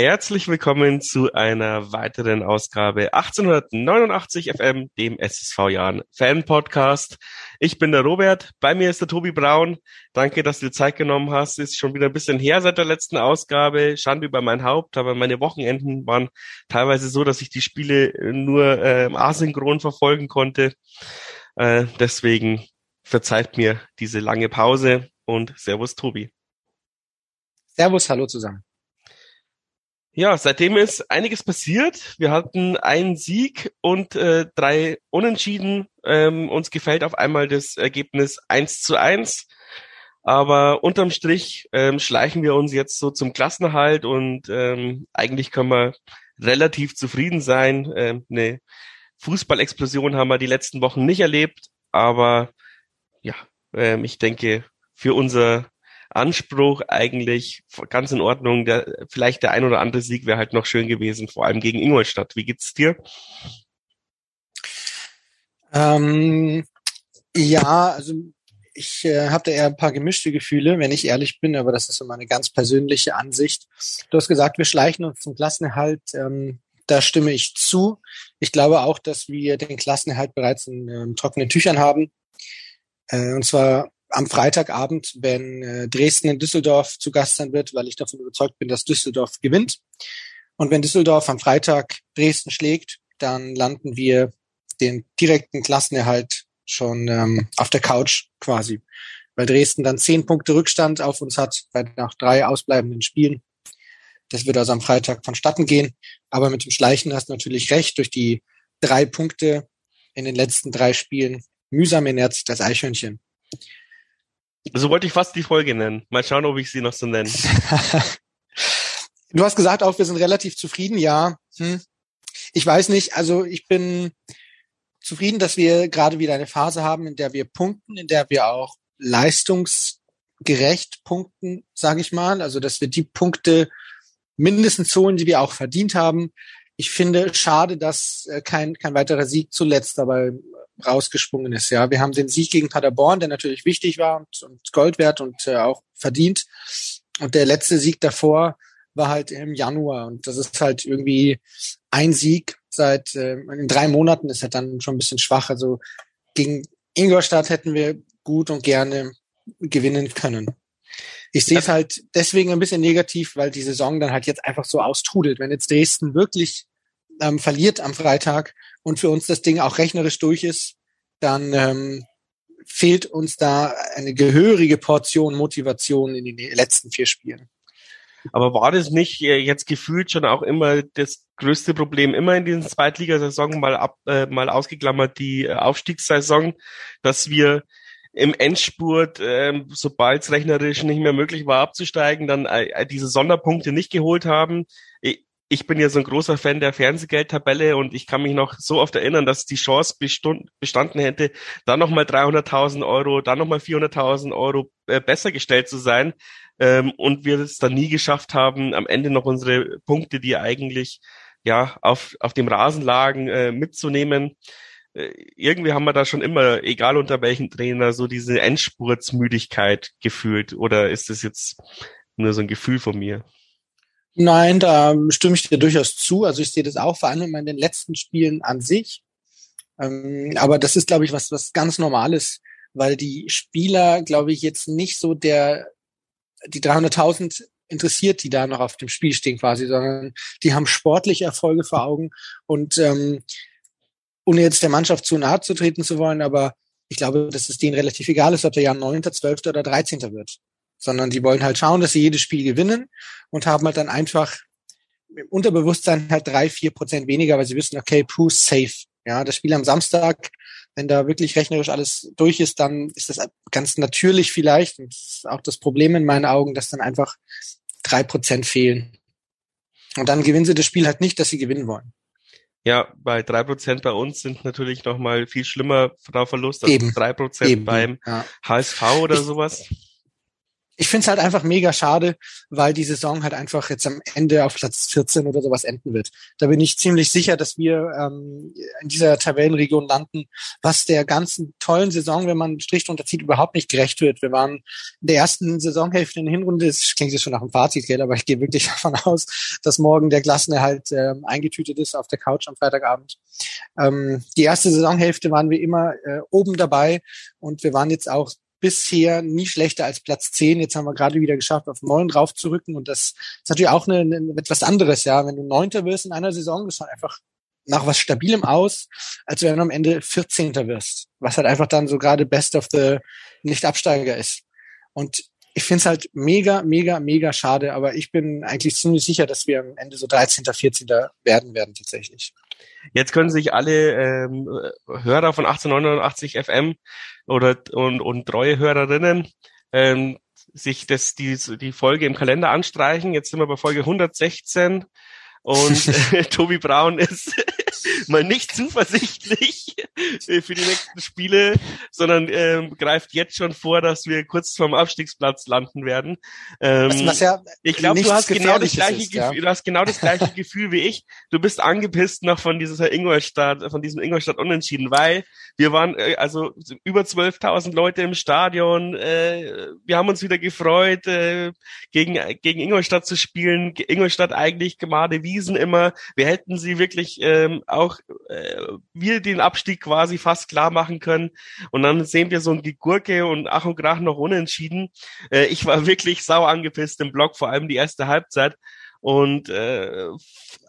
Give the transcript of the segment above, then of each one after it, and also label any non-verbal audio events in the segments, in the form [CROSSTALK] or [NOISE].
Herzlich willkommen zu einer weiteren Ausgabe 1889 FM, dem SSV Jahren Fan Podcast. Ich bin der Robert, bei mir ist der Tobi Braun. Danke, dass du dir Zeit genommen hast. Ist schon wieder ein bisschen her seit der letzten Ausgabe. Schande über mein Haupt, aber meine Wochenenden waren teilweise so, dass ich die Spiele nur äh, asynchron verfolgen konnte. Äh, deswegen verzeiht mir diese lange Pause und Servus Tobi. Servus, hallo zusammen. Ja, seitdem ist einiges passiert. Wir hatten einen Sieg und äh, drei Unentschieden. Ähm, uns gefällt auf einmal das Ergebnis eins zu eins. Aber unterm Strich ähm, schleichen wir uns jetzt so zum Klassenerhalt und ähm, eigentlich können wir relativ zufrieden sein. Ähm, eine Fußballexplosion haben wir die letzten Wochen nicht erlebt, aber ja, ähm, ich denke, für unser Anspruch eigentlich ganz in Ordnung. Der, vielleicht der ein oder andere Sieg wäre halt noch schön gewesen, vor allem gegen Ingolstadt. Wie geht's dir? Ähm, ja, also ich äh, habe da eher ein paar gemischte Gefühle, wenn ich ehrlich bin, aber das ist so meine ganz persönliche Ansicht. Du hast gesagt, wir schleichen uns zum Klassenerhalt. Ähm, da stimme ich zu. Ich glaube auch, dass wir den Klassenerhalt bereits in ähm, trockenen Tüchern haben. Äh, und zwar am Freitagabend, wenn äh, Dresden in Düsseldorf zu Gast sein wird, weil ich davon überzeugt bin, dass Düsseldorf gewinnt. Und wenn Düsseldorf am Freitag Dresden schlägt, dann landen wir den direkten Klassenerhalt schon ähm, auf der Couch quasi, weil Dresden dann zehn Punkte Rückstand auf uns hat bei nach drei ausbleibenden Spielen. Das wird also am Freitag vonstatten gehen. Aber mit dem Schleichen hast du natürlich recht. Durch die drei Punkte in den letzten drei Spielen mühsam ernährt das Eichhörnchen. So wollte ich fast die Folge nennen. Mal schauen, ob ich sie noch so nenne. [LAUGHS] du hast gesagt auch, wir sind relativ zufrieden. Ja, hm. ich weiß nicht. Also ich bin zufrieden, dass wir gerade wieder eine Phase haben, in der wir punkten, in der wir auch leistungsgerecht punkten, sage ich mal. Also dass wir die Punkte mindestens holen, die wir auch verdient haben. Ich finde schade, dass äh, kein, kein weiterer Sieg zuletzt dabei rausgesprungen ist. Ja, wir haben den Sieg gegen Paderborn, der natürlich wichtig war und, und Gold wert und äh, auch verdient. Und der letzte Sieg davor war halt im Januar und das ist halt irgendwie ein Sieg seit äh, in drei Monaten ist halt dann schon ein bisschen schwach. Also gegen Ingolstadt hätten wir gut und gerne gewinnen können. Ich sehe es halt deswegen ein bisschen negativ, weil die Saison dann halt jetzt einfach so austrudelt. Wenn jetzt Dresden wirklich ähm, verliert am Freitag und für uns das Ding auch rechnerisch durch ist, dann ähm, fehlt uns da eine gehörige Portion Motivation in den letzten vier Spielen. Aber war das nicht äh, jetzt gefühlt schon auch immer das größte Problem immer in diesen Zweitligasaison mal ab, äh, mal ausgeklammert die äh, Aufstiegssaison, dass wir im Endspurt, äh, sobald es rechnerisch nicht mehr möglich war abzusteigen, dann äh, diese Sonderpunkte nicht geholt haben bin ja so ein großer Fan der Fernsehgeldtabelle und ich kann mich noch so oft erinnern, dass die Chance bestanden hätte, dann nochmal 300.000 Euro, dann nochmal 400.000 Euro äh, besser gestellt zu sein ähm, und wir es dann nie geschafft haben, am Ende noch unsere Punkte, die eigentlich ja auf, auf dem Rasen lagen, äh, mitzunehmen. Äh, irgendwie haben wir da schon immer, egal unter welchem Trainer, so diese Endspurtsmüdigkeit gefühlt oder ist das jetzt nur so ein Gefühl von mir? Nein, da stimme ich dir durchaus zu. Also ich sehe das auch vor allem in den letzten Spielen an sich. Ähm, aber das ist, glaube ich, was, was ganz Normales, weil die Spieler, glaube ich, jetzt nicht so der, die 300.000 interessiert, die da noch auf dem Spiel stehen quasi, sondern die haben sportliche Erfolge vor Augen und ähm, ohne jetzt der Mannschaft zu nahe zu treten zu wollen, aber ich glaube, dass es denen relativ egal ist, ob der Jahr 9., 12. oder 13. wird sondern die wollen halt schauen, dass sie jedes Spiel gewinnen und haben halt dann einfach im Unterbewusstsein halt drei, vier Prozent weniger, weil sie wissen, okay, puh, safe. Ja, das Spiel am Samstag, wenn da wirklich rechnerisch alles durch ist, dann ist das ganz natürlich vielleicht, und das ist auch das Problem in meinen Augen, dass dann einfach drei Prozent fehlen. Und dann gewinnen sie das Spiel halt nicht, dass sie gewinnen wollen. Ja, bei drei Prozent bei uns sind natürlich noch mal viel schlimmer Verlust als drei Prozent beim ja. HSV oder sowas ich finde es halt einfach mega schade, weil die Saison halt einfach jetzt am Ende auf Platz 14 oder sowas enden wird. Da bin ich ziemlich sicher, dass wir ähm, in dieser Tabellenregion landen, was der ganzen tollen Saison, wenn man Strich drunter zieht, überhaupt nicht gerecht wird. Wir waren in der ersten Saisonhälfte in der Hinrunde, das klingt jetzt schon nach einem Fazit, gell, aber ich gehe wirklich [LAUGHS] davon aus, dass morgen der Klassenerhalt äh, eingetütet ist auf der Couch am Freitagabend. Ähm, die erste Saisonhälfte waren wir immer äh, oben dabei und wir waren jetzt auch bisher nie schlechter als Platz 10. Jetzt haben wir gerade wieder geschafft, auf neun drauf zu rücken. Und das ist natürlich auch eine, eine, etwas anderes, ja. Wenn du Neunter wirst in einer Saison, das schaut einfach nach was Stabilem aus, als wenn du am Ende 14. wirst. Was halt einfach dann so gerade Best of the Nicht-Absteiger ist. Und ich finde es halt mega, mega, mega schade, aber ich bin eigentlich ziemlich sicher, dass wir am Ende so 13., 14. werden werden tatsächlich. Jetzt können sich alle ähm, Hörer von 1889 FM oder und, und treue Hörerinnen ähm, sich das die, die Folge im Kalender anstreichen. Jetzt sind wir bei Folge 116 und [LAUGHS] äh, Tobi Braun ist mal nicht zuversichtlich für die nächsten Spiele, sondern ähm, greift jetzt schon vor, dass wir kurz vorm Abstiegsplatz landen werden. Ähm, was, was ja ich glaube, du hast genau das gleiche ist, Gefühl, ja. du hast genau das gleiche Gefühl wie ich. Du bist angepisst noch von dieser Ingolstadt, von diesem Ingolstadt Unentschieden, weil wir waren äh, also über 12.000 Leute im Stadion. Äh, wir haben uns wieder gefreut, äh, gegen gegen Ingolstadt zu spielen. Ingolstadt eigentlich gemade Wiesen immer. Wir hätten sie wirklich ähm, auch äh, wir den Abstieg quasi fast klar machen können. Und dann sehen wir so ein Gegurke und Ach und Krach noch unentschieden. Äh, ich war [LAUGHS] wirklich sau angepisst im Block, vor allem die erste Halbzeit. Und äh,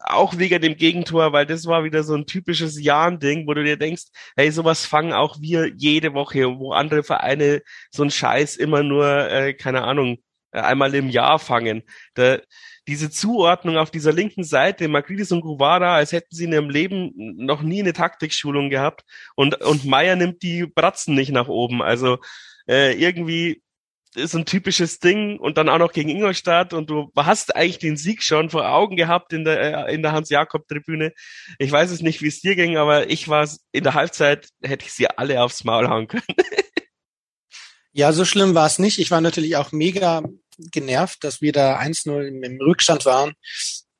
auch wegen dem Gegentor, weil das war wieder so ein typisches Jahn-Ding, wo du dir denkst, hey, sowas fangen auch wir jede Woche, wo andere Vereine so einen Scheiß immer nur, äh, keine Ahnung, äh, einmal im Jahr fangen. Da, diese Zuordnung auf dieser linken Seite, Magridis und Guvara, als hätten sie in ihrem Leben noch nie eine Taktikschulung gehabt und, und Meier nimmt die Bratzen nicht nach oben. Also äh, irgendwie ist ein typisches Ding und dann auch noch gegen Ingolstadt und du hast eigentlich den Sieg schon vor Augen gehabt in der, äh, in der Hans-Jakob-Tribüne. Ich weiß es nicht, wie es dir ging, aber ich war in der Halbzeit, hätte ich sie alle aufs Maul hauen können. Ja, so schlimm war es nicht. Ich war natürlich auch mega genervt, dass wir da 1-0 im, Rückstand waren.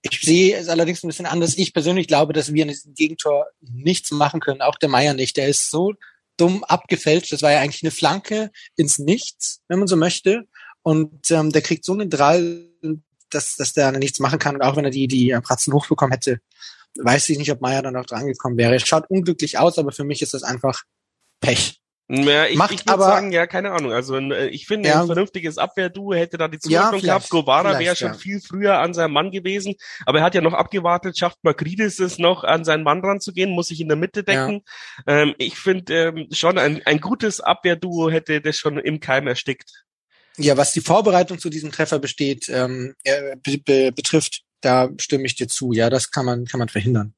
Ich sehe es allerdings ein bisschen anders. Ich persönlich glaube, dass wir in diesem Gegentor nichts machen können. Auch der Meier nicht. Der ist so dumm abgefälscht. Das war ja eigentlich eine Flanke ins Nichts, wenn man so möchte. Und ähm, der kriegt so einen Drall, dass, dass der nichts machen kann. Und auch wenn er die, die Pratzen hochbekommen hätte, weiß ich nicht, ob Meier dann noch dran gekommen wäre. Schaut unglücklich aus, aber für mich ist das einfach Pech. Ja, ich, Macht ich würde sagen, ja, keine Ahnung. Also äh, ich finde, ja, ein vernünftiges Abwehrduo hätte da die Zuordnung ja, gehabt. Govara wäre schon ja. viel früher an seinem Mann gewesen, aber er hat ja noch abgewartet, schafft Makridis es noch, an seinen Mann ranzugehen, muss sich in der Mitte decken. Ähm, ich finde ähm, schon, ein, ein gutes Abwehrduo hätte das schon im Keim erstickt. Ja, was die Vorbereitung zu diesem Treffer besteht, ähm, äh, be betrifft, da stimme ich dir zu. Ja, das kann man, kann man verhindern.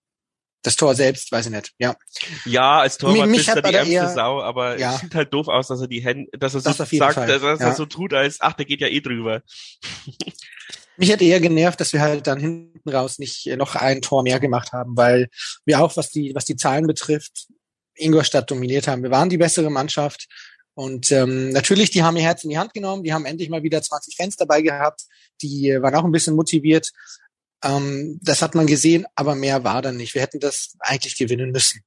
Das Tor selbst, weiß ich nicht, ja. Ja, als Torwart mich, mich ist er die ärmste eher, Sau, aber ja. es sieht halt doof aus, dass er die Hände, dass er so das sagt, Fall. dass er so tut, als, ach, der geht ja eh drüber. [LAUGHS] Mich hätte eher genervt, dass wir halt dann hinten raus nicht noch ein Tor mehr gemacht haben, weil wir auch, was die, was die Zahlen betrifft, Ingolstadt dominiert haben. Wir waren die bessere Mannschaft. Und ähm, natürlich, die haben ihr Herz in die Hand genommen, die haben endlich mal wieder 20 Fans dabei gehabt, die waren auch ein bisschen motiviert. Ähm, das hat man gesehen, aber mehr war dann nicht. Wir hätten das eigentlich gewinnen müssen.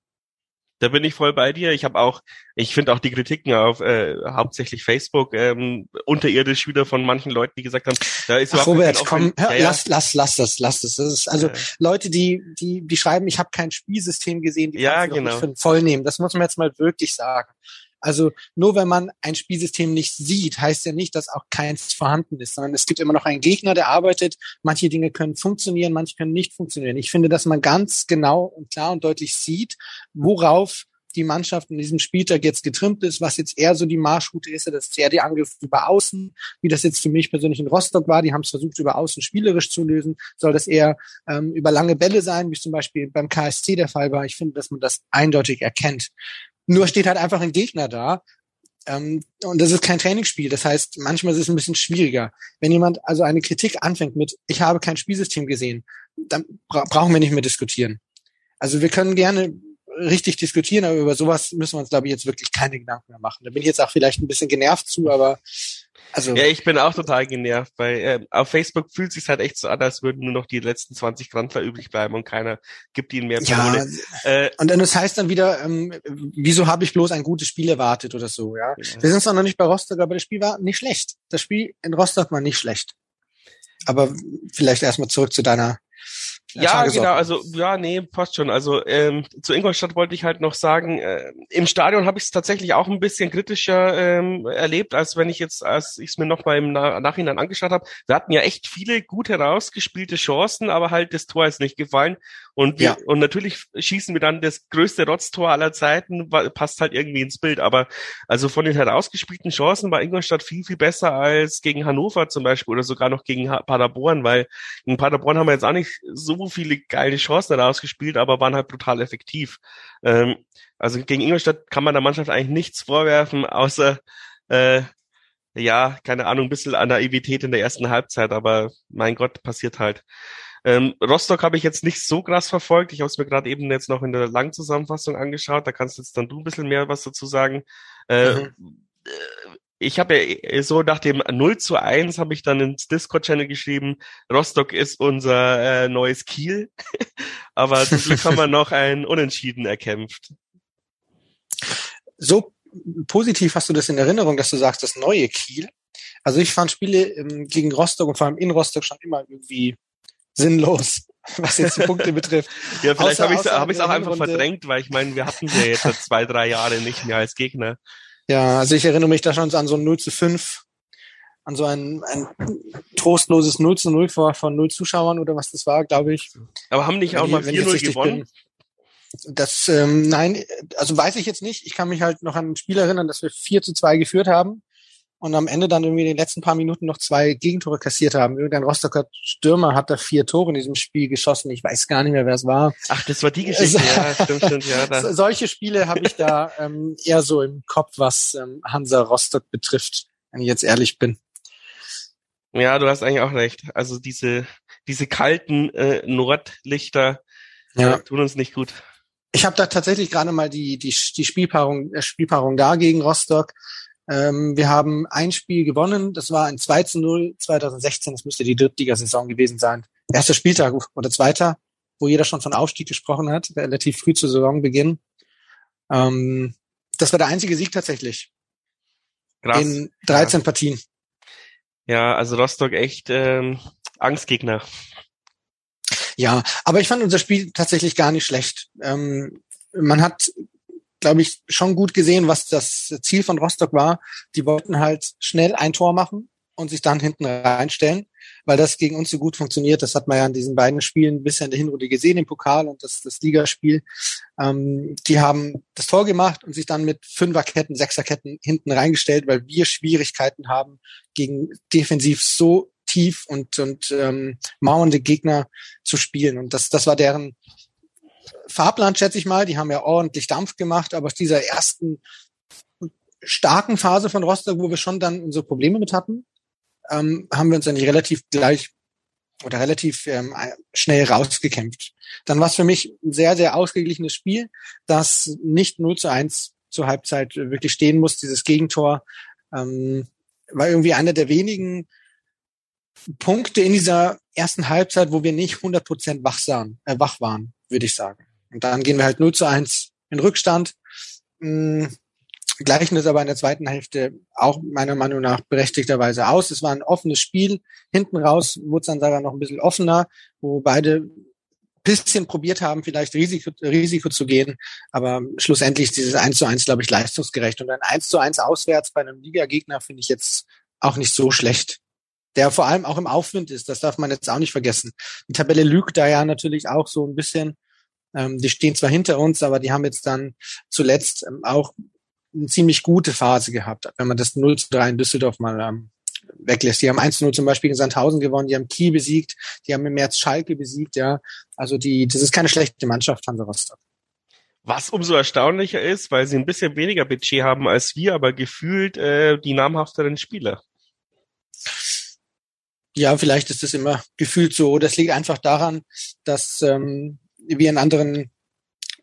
Da bin ich voll bei dir. Ich habe auch, ich finde auch die Kritiken auf äh, hauptsächlich Facebook ähm, unterirdisch wieder von manchen Leuten, die gesagt haben, da ist Ach, Robert, komm, hör, ja, lass, lass, lass das, lass das. das ist also ja. Leute, die, die, die schreiben, ich habe kein Spielsystem gesehen, die ja, genau. für voll nehmen. Das muss man jetzt mal wirklich sagen. Also nur wenn man ein Spielsystem nicht sieht, heißt ja nicht, dass auch keins vorhanden ist, sondern es gibt immer noch einen Gegner, der arbeitet. Manche Dinge können funktionieren, manche können nicht funktionieren. Ich finde, dass man ganz genau und klar und deutlich sieht, worauf die Mannschaft in diesem Spieltag jetzt getrimmt ist, was jetzt eher so die Marschroute ist, das ist eher die Angriffe über Außen, wie das jetzt für mich persönlich in Rostock war. Die haben es versucht, über Außen spielerisch zu lösen. Soll das eher ähm, über lange Bälle sein, wie es zum Beispiel beim KSC der Fall war? Ich finde, dass man das eindeutig erkennt. Nur steht halt einfach ein Gegner da. Ähm, und das ist kein Trainingsspiel. Das heißt, manchmal ist es ein bisschen schwieriger. Wenn jemand also eine Kritik anfängt mit, ich habe kein Spielsystem gesehen, dann bra brauchen wir nicht mehr diskutieren. Also wir können gerne richtig diskutieren, aber über sowas müssen wir uns, glaube ich, jetzt wirklich keine Gedanken mehr machen. Da bin ich jetzt auch vielleicht ein bisschen genervt zu, aber also. Ja, ich bin auch total genervt, weil äh, auf Facebook fühlt sich halt echt so an, als würden nur noch die letzten 20 Grandler übrig bleiben und keiner gibt ihnen mehr Ja, äh, und dann das heißt dann wieder, ähm, wieso habe ich bloß ein gutes Spiel erwartet oder so, ja. ja. Wir sind zwar noch nicht bei Rostock, aber das Spiel war nicht schlecht. Das Spiel in Rostock war nicht schlecht. Aber vielleicht erstmal zurück zu deiner ja, genau, also ja, nee, passt schon. Also ähm, zu Ingolstadt wollte ich halt noch sagen, äh, im Stadion habe ich es tatsächlich auch ein bisschen kritischer ähm, erlebt, als wenn ich jetzt, als ich es mir noch mal im Na Nachhinein angeschaut habe. Wir hatten ja echt viele gut herausgespielte Chancen, aber halt das Tor ist nicht gefallen. Und wir, ja. und natürlich schießen wir dann das größte Rotztor aller Zeiten, passt halt irgendwie ins Bild. Aber also von den herausgespielten Chancen war Ingolstadt viel, viel besser als gegen Hannover zum Beispiel oder sogar noch gegen Paderborn, weil in Paderborn haben wir jetzt auch nicht so viele geile Chancen herausgespielt, aber waren halt brutal effektiv. Ähm, also gegen Ingolstadt kann man der Mannschaft eigentlich nichts vorwerfen, außer äh, ja, keine Ahnung, ein bisschen an Naivität in der ersten Halbzeit, aber mein Gott, passiert halt. Ähm, Rostock habe ich jetzt nicht so krass verfolgt. Ich habe es mir gerade eben jetzt noch in der Langzusammenfassung angeschaut. Da kannst jetzt dann du ein bisschen mehr was dazu sagen. Äh, mhm. Ich habe ja so nach dem 0 zu 1 habe ich dann ins Discord-Channel geschrieben, Rostock ist unser äh, neues Kiel. [LAUGHS] Aber zum Glück haben wir noch ein Unentschieden erkämpft. So positiv hast du das in Erinnerung, dass du sagst, das neue Kiel. Also ich fand Spiele ähm, gegen Rostock und vor allem in Rostock schon immer irgendwie sinnlos, was jetzt die Punkte [LAUGHS] betrifft. Ja, vielleicht habe ich es hab auch einfach verdrängt, weil ich meine, wir hatten ja jetzt zwei, drei Jahre nicht mehr als Gegner. Ja, also ich erinnere mich da schon an so ein 0 zu 5, an so ein, ein trostloses 0 zu 0 vor, von 0 Zuschauern oder was das war, glaube ich. Aber haben nicht auch mal 4-0 gewonnen? Bin. Das, ähm, nein, also weiß ich jetzt nicht. Ich kann mich halt noch an ein Spiel erinnern, dass wir 4 zu 2 geführt haben und am Ende dann irgendwie in den letzten paar Minuten noch zwei Gegentore kassiert haben. Irgendein Rostocker Stürmer hat da vier Tore in diesem Spiel geschossen. Ich weiß gar nicht mehr, wer es war. Ach, das war die Geschichte. ja, [LAUGHS] stimmt, stimmt, ja. Da. Solche Spiele habe ich da ähm, eher so im Kopf, was ähm, Hansa Rostock betrifft, wenn ich jetzt ehrlich bin. Ja, du hast eigentlich auch recht. Also diese diese kalten äh, Nordlichter äh, ja. tun uns nicht gut. Ich habe da tatsächlich gerade mal die die die Spielpaarung äh, Spielpaarung da gegen Rostock ähm, wir haben ein Spiel gewonnen, das war ein 2 zu 0 2016, das müsste die Drittligasaison gewesen sein. Erster Spieltag oder zweiter, wo jeder schon von Aufstieg gesprochen hat, relativ früh zu Saisonbeginn. Ähm, das war der einzige Sieg tatsächlich. Krass. In 13 ja. Partien. Ja, also Rostock echt ähm, Angstgegner. Ja, aber ich fand unser Spiel tatsächlich gar nicht schlecht. Ähm, man hat glaube ich, schon gut gesehen, was das Ziel von Rostock war. Die wollten halt schnell ein Tor machen und sich dann hinten reinstellen, weil das gegen uns so gut funktioniert. Das hat man ja in diesen beiden Spielen bisher in der Hinrunde gesehen, im Pokal und das, das Ligaspiel. Ähm, die haben das Tor gemacht und sich dann mit Fünferketten, Sechserketten hinten reingestellt, weil wir Schwierigkeiten haben, gegen defensiv so tief und, und ähm, mauernde Gegner zu spielen. Und das, das war deren Fahrplan, schätze ich mal. Die haben ja ordentlich Dampf gemacht, aber aus dieser ersten starken Phase von Rostock, wo wir schon dann unsere Probleme mit hatten, ähm, haben wir uns eigentlich relativ gleich oder relativ ähm, schnell rausgekämpft. Dann war es für mich ein sehr, sehr ausgeglichenes Spiel, das nicht 0 zu 1 zur Halbzeit wirklich stehen muss. Dieses Gegentor ähm, war irgendwie einer der wenigen Punkte in dieser ersten Halbzeit, wo wir nicht 100 Prozent wach, äh, wach waren, würde ich sagen. Und dann gehen wir halt 0 zu 1 in Rückstand. Hm, gleichen es aber in der zweiten Hälfte auch meiner Meinung nach berechtigterweise aus. Es war ein offenes Spiel. Hinten raus wurde sogar noch ein bisschen offener, wo beide bisschen probiert haben, vielleicht Risiko, Risiko zu gehen. Aber schlussendlich dieses 1 zu 1, glaube ich, leistungsgerecht. Und ein 1 zu 1 auswärts bei einem Ligagegner finde ich jetzt auch nicht so schlecht. Der vor allem auch im Aufwind ist. Das darf man jetzt auch nicht vergessen. Die Tabelle lügt da ja natürlich auch so ein bisschen. Ähm, die stehen zwar hinter uns, aber die haben jetzt dann zuletzt ähm, auch eine ziemlich gute Phase gehabt, wenn man das 0 zu 3 in Düsseldorf mal ähm, weglässt. Die haben 1-0 zum Beispiel in Sandhausen gewonnen, die haben Kiel besiegt, die haben im März Schalke besiegt, ja. Also die, das ist keine schlechte Mannschaft, Hansa Rostock. Was umso erstaunlicher ist, weil sie ein bisschen weniger Budget haben als wir, aber gefühlt äh, die namhafteren Spieler. Ja, vielleicht ist das immer gefühlt so. Das liegt einfach daran, dass ähm, wie in anderen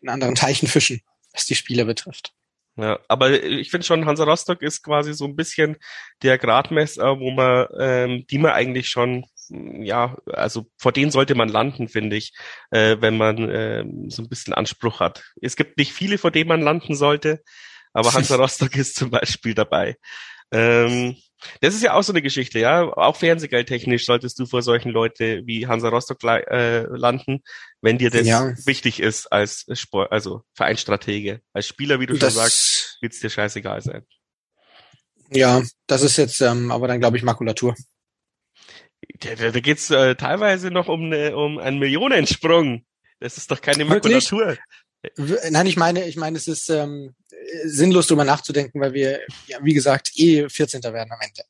in anderen Teichen fischen, was die Spieler betrifft. Ja, aber ich finde schon, Hansa Rostock ist quasi so ein bisschen der Gradmesser, wo man, ähm, die man eigentlich schon, ja, also vor denen sollte man landen, finde ich, äh, wenn man äh, so ein bisschen Anspruch hat. Es gibt nicht viele, vor denen man landen sollte, aber [LAUGHS] Hansa Rostock ist zum Beispiel dabei. Ähm, das ist ja auch so eine Geschichte, ja. Auch fernsehgeldtechnisch solltest du vor solchen Leute wie Hansa Rostock äh, landen, wenn dir das ja. wichtig ist als Sport, also Vereinsstratege. Als Spieler, wie du das, schon sagst, wird es dir scheißegal sein. Ja, das ist jetzt ähm, aber dann, glaube ich, Makulatur. Da, da, da geht's äh, teilweise noch um, ne, um einen Millionensprung. Das ist doch keine Makulatur. Wirklich? Nein, ich meine, ich meine, es ist ähm, sinnlos drüber nachzudenken, weil wir, ja, wie gesagt, eh 14. werden am Ende.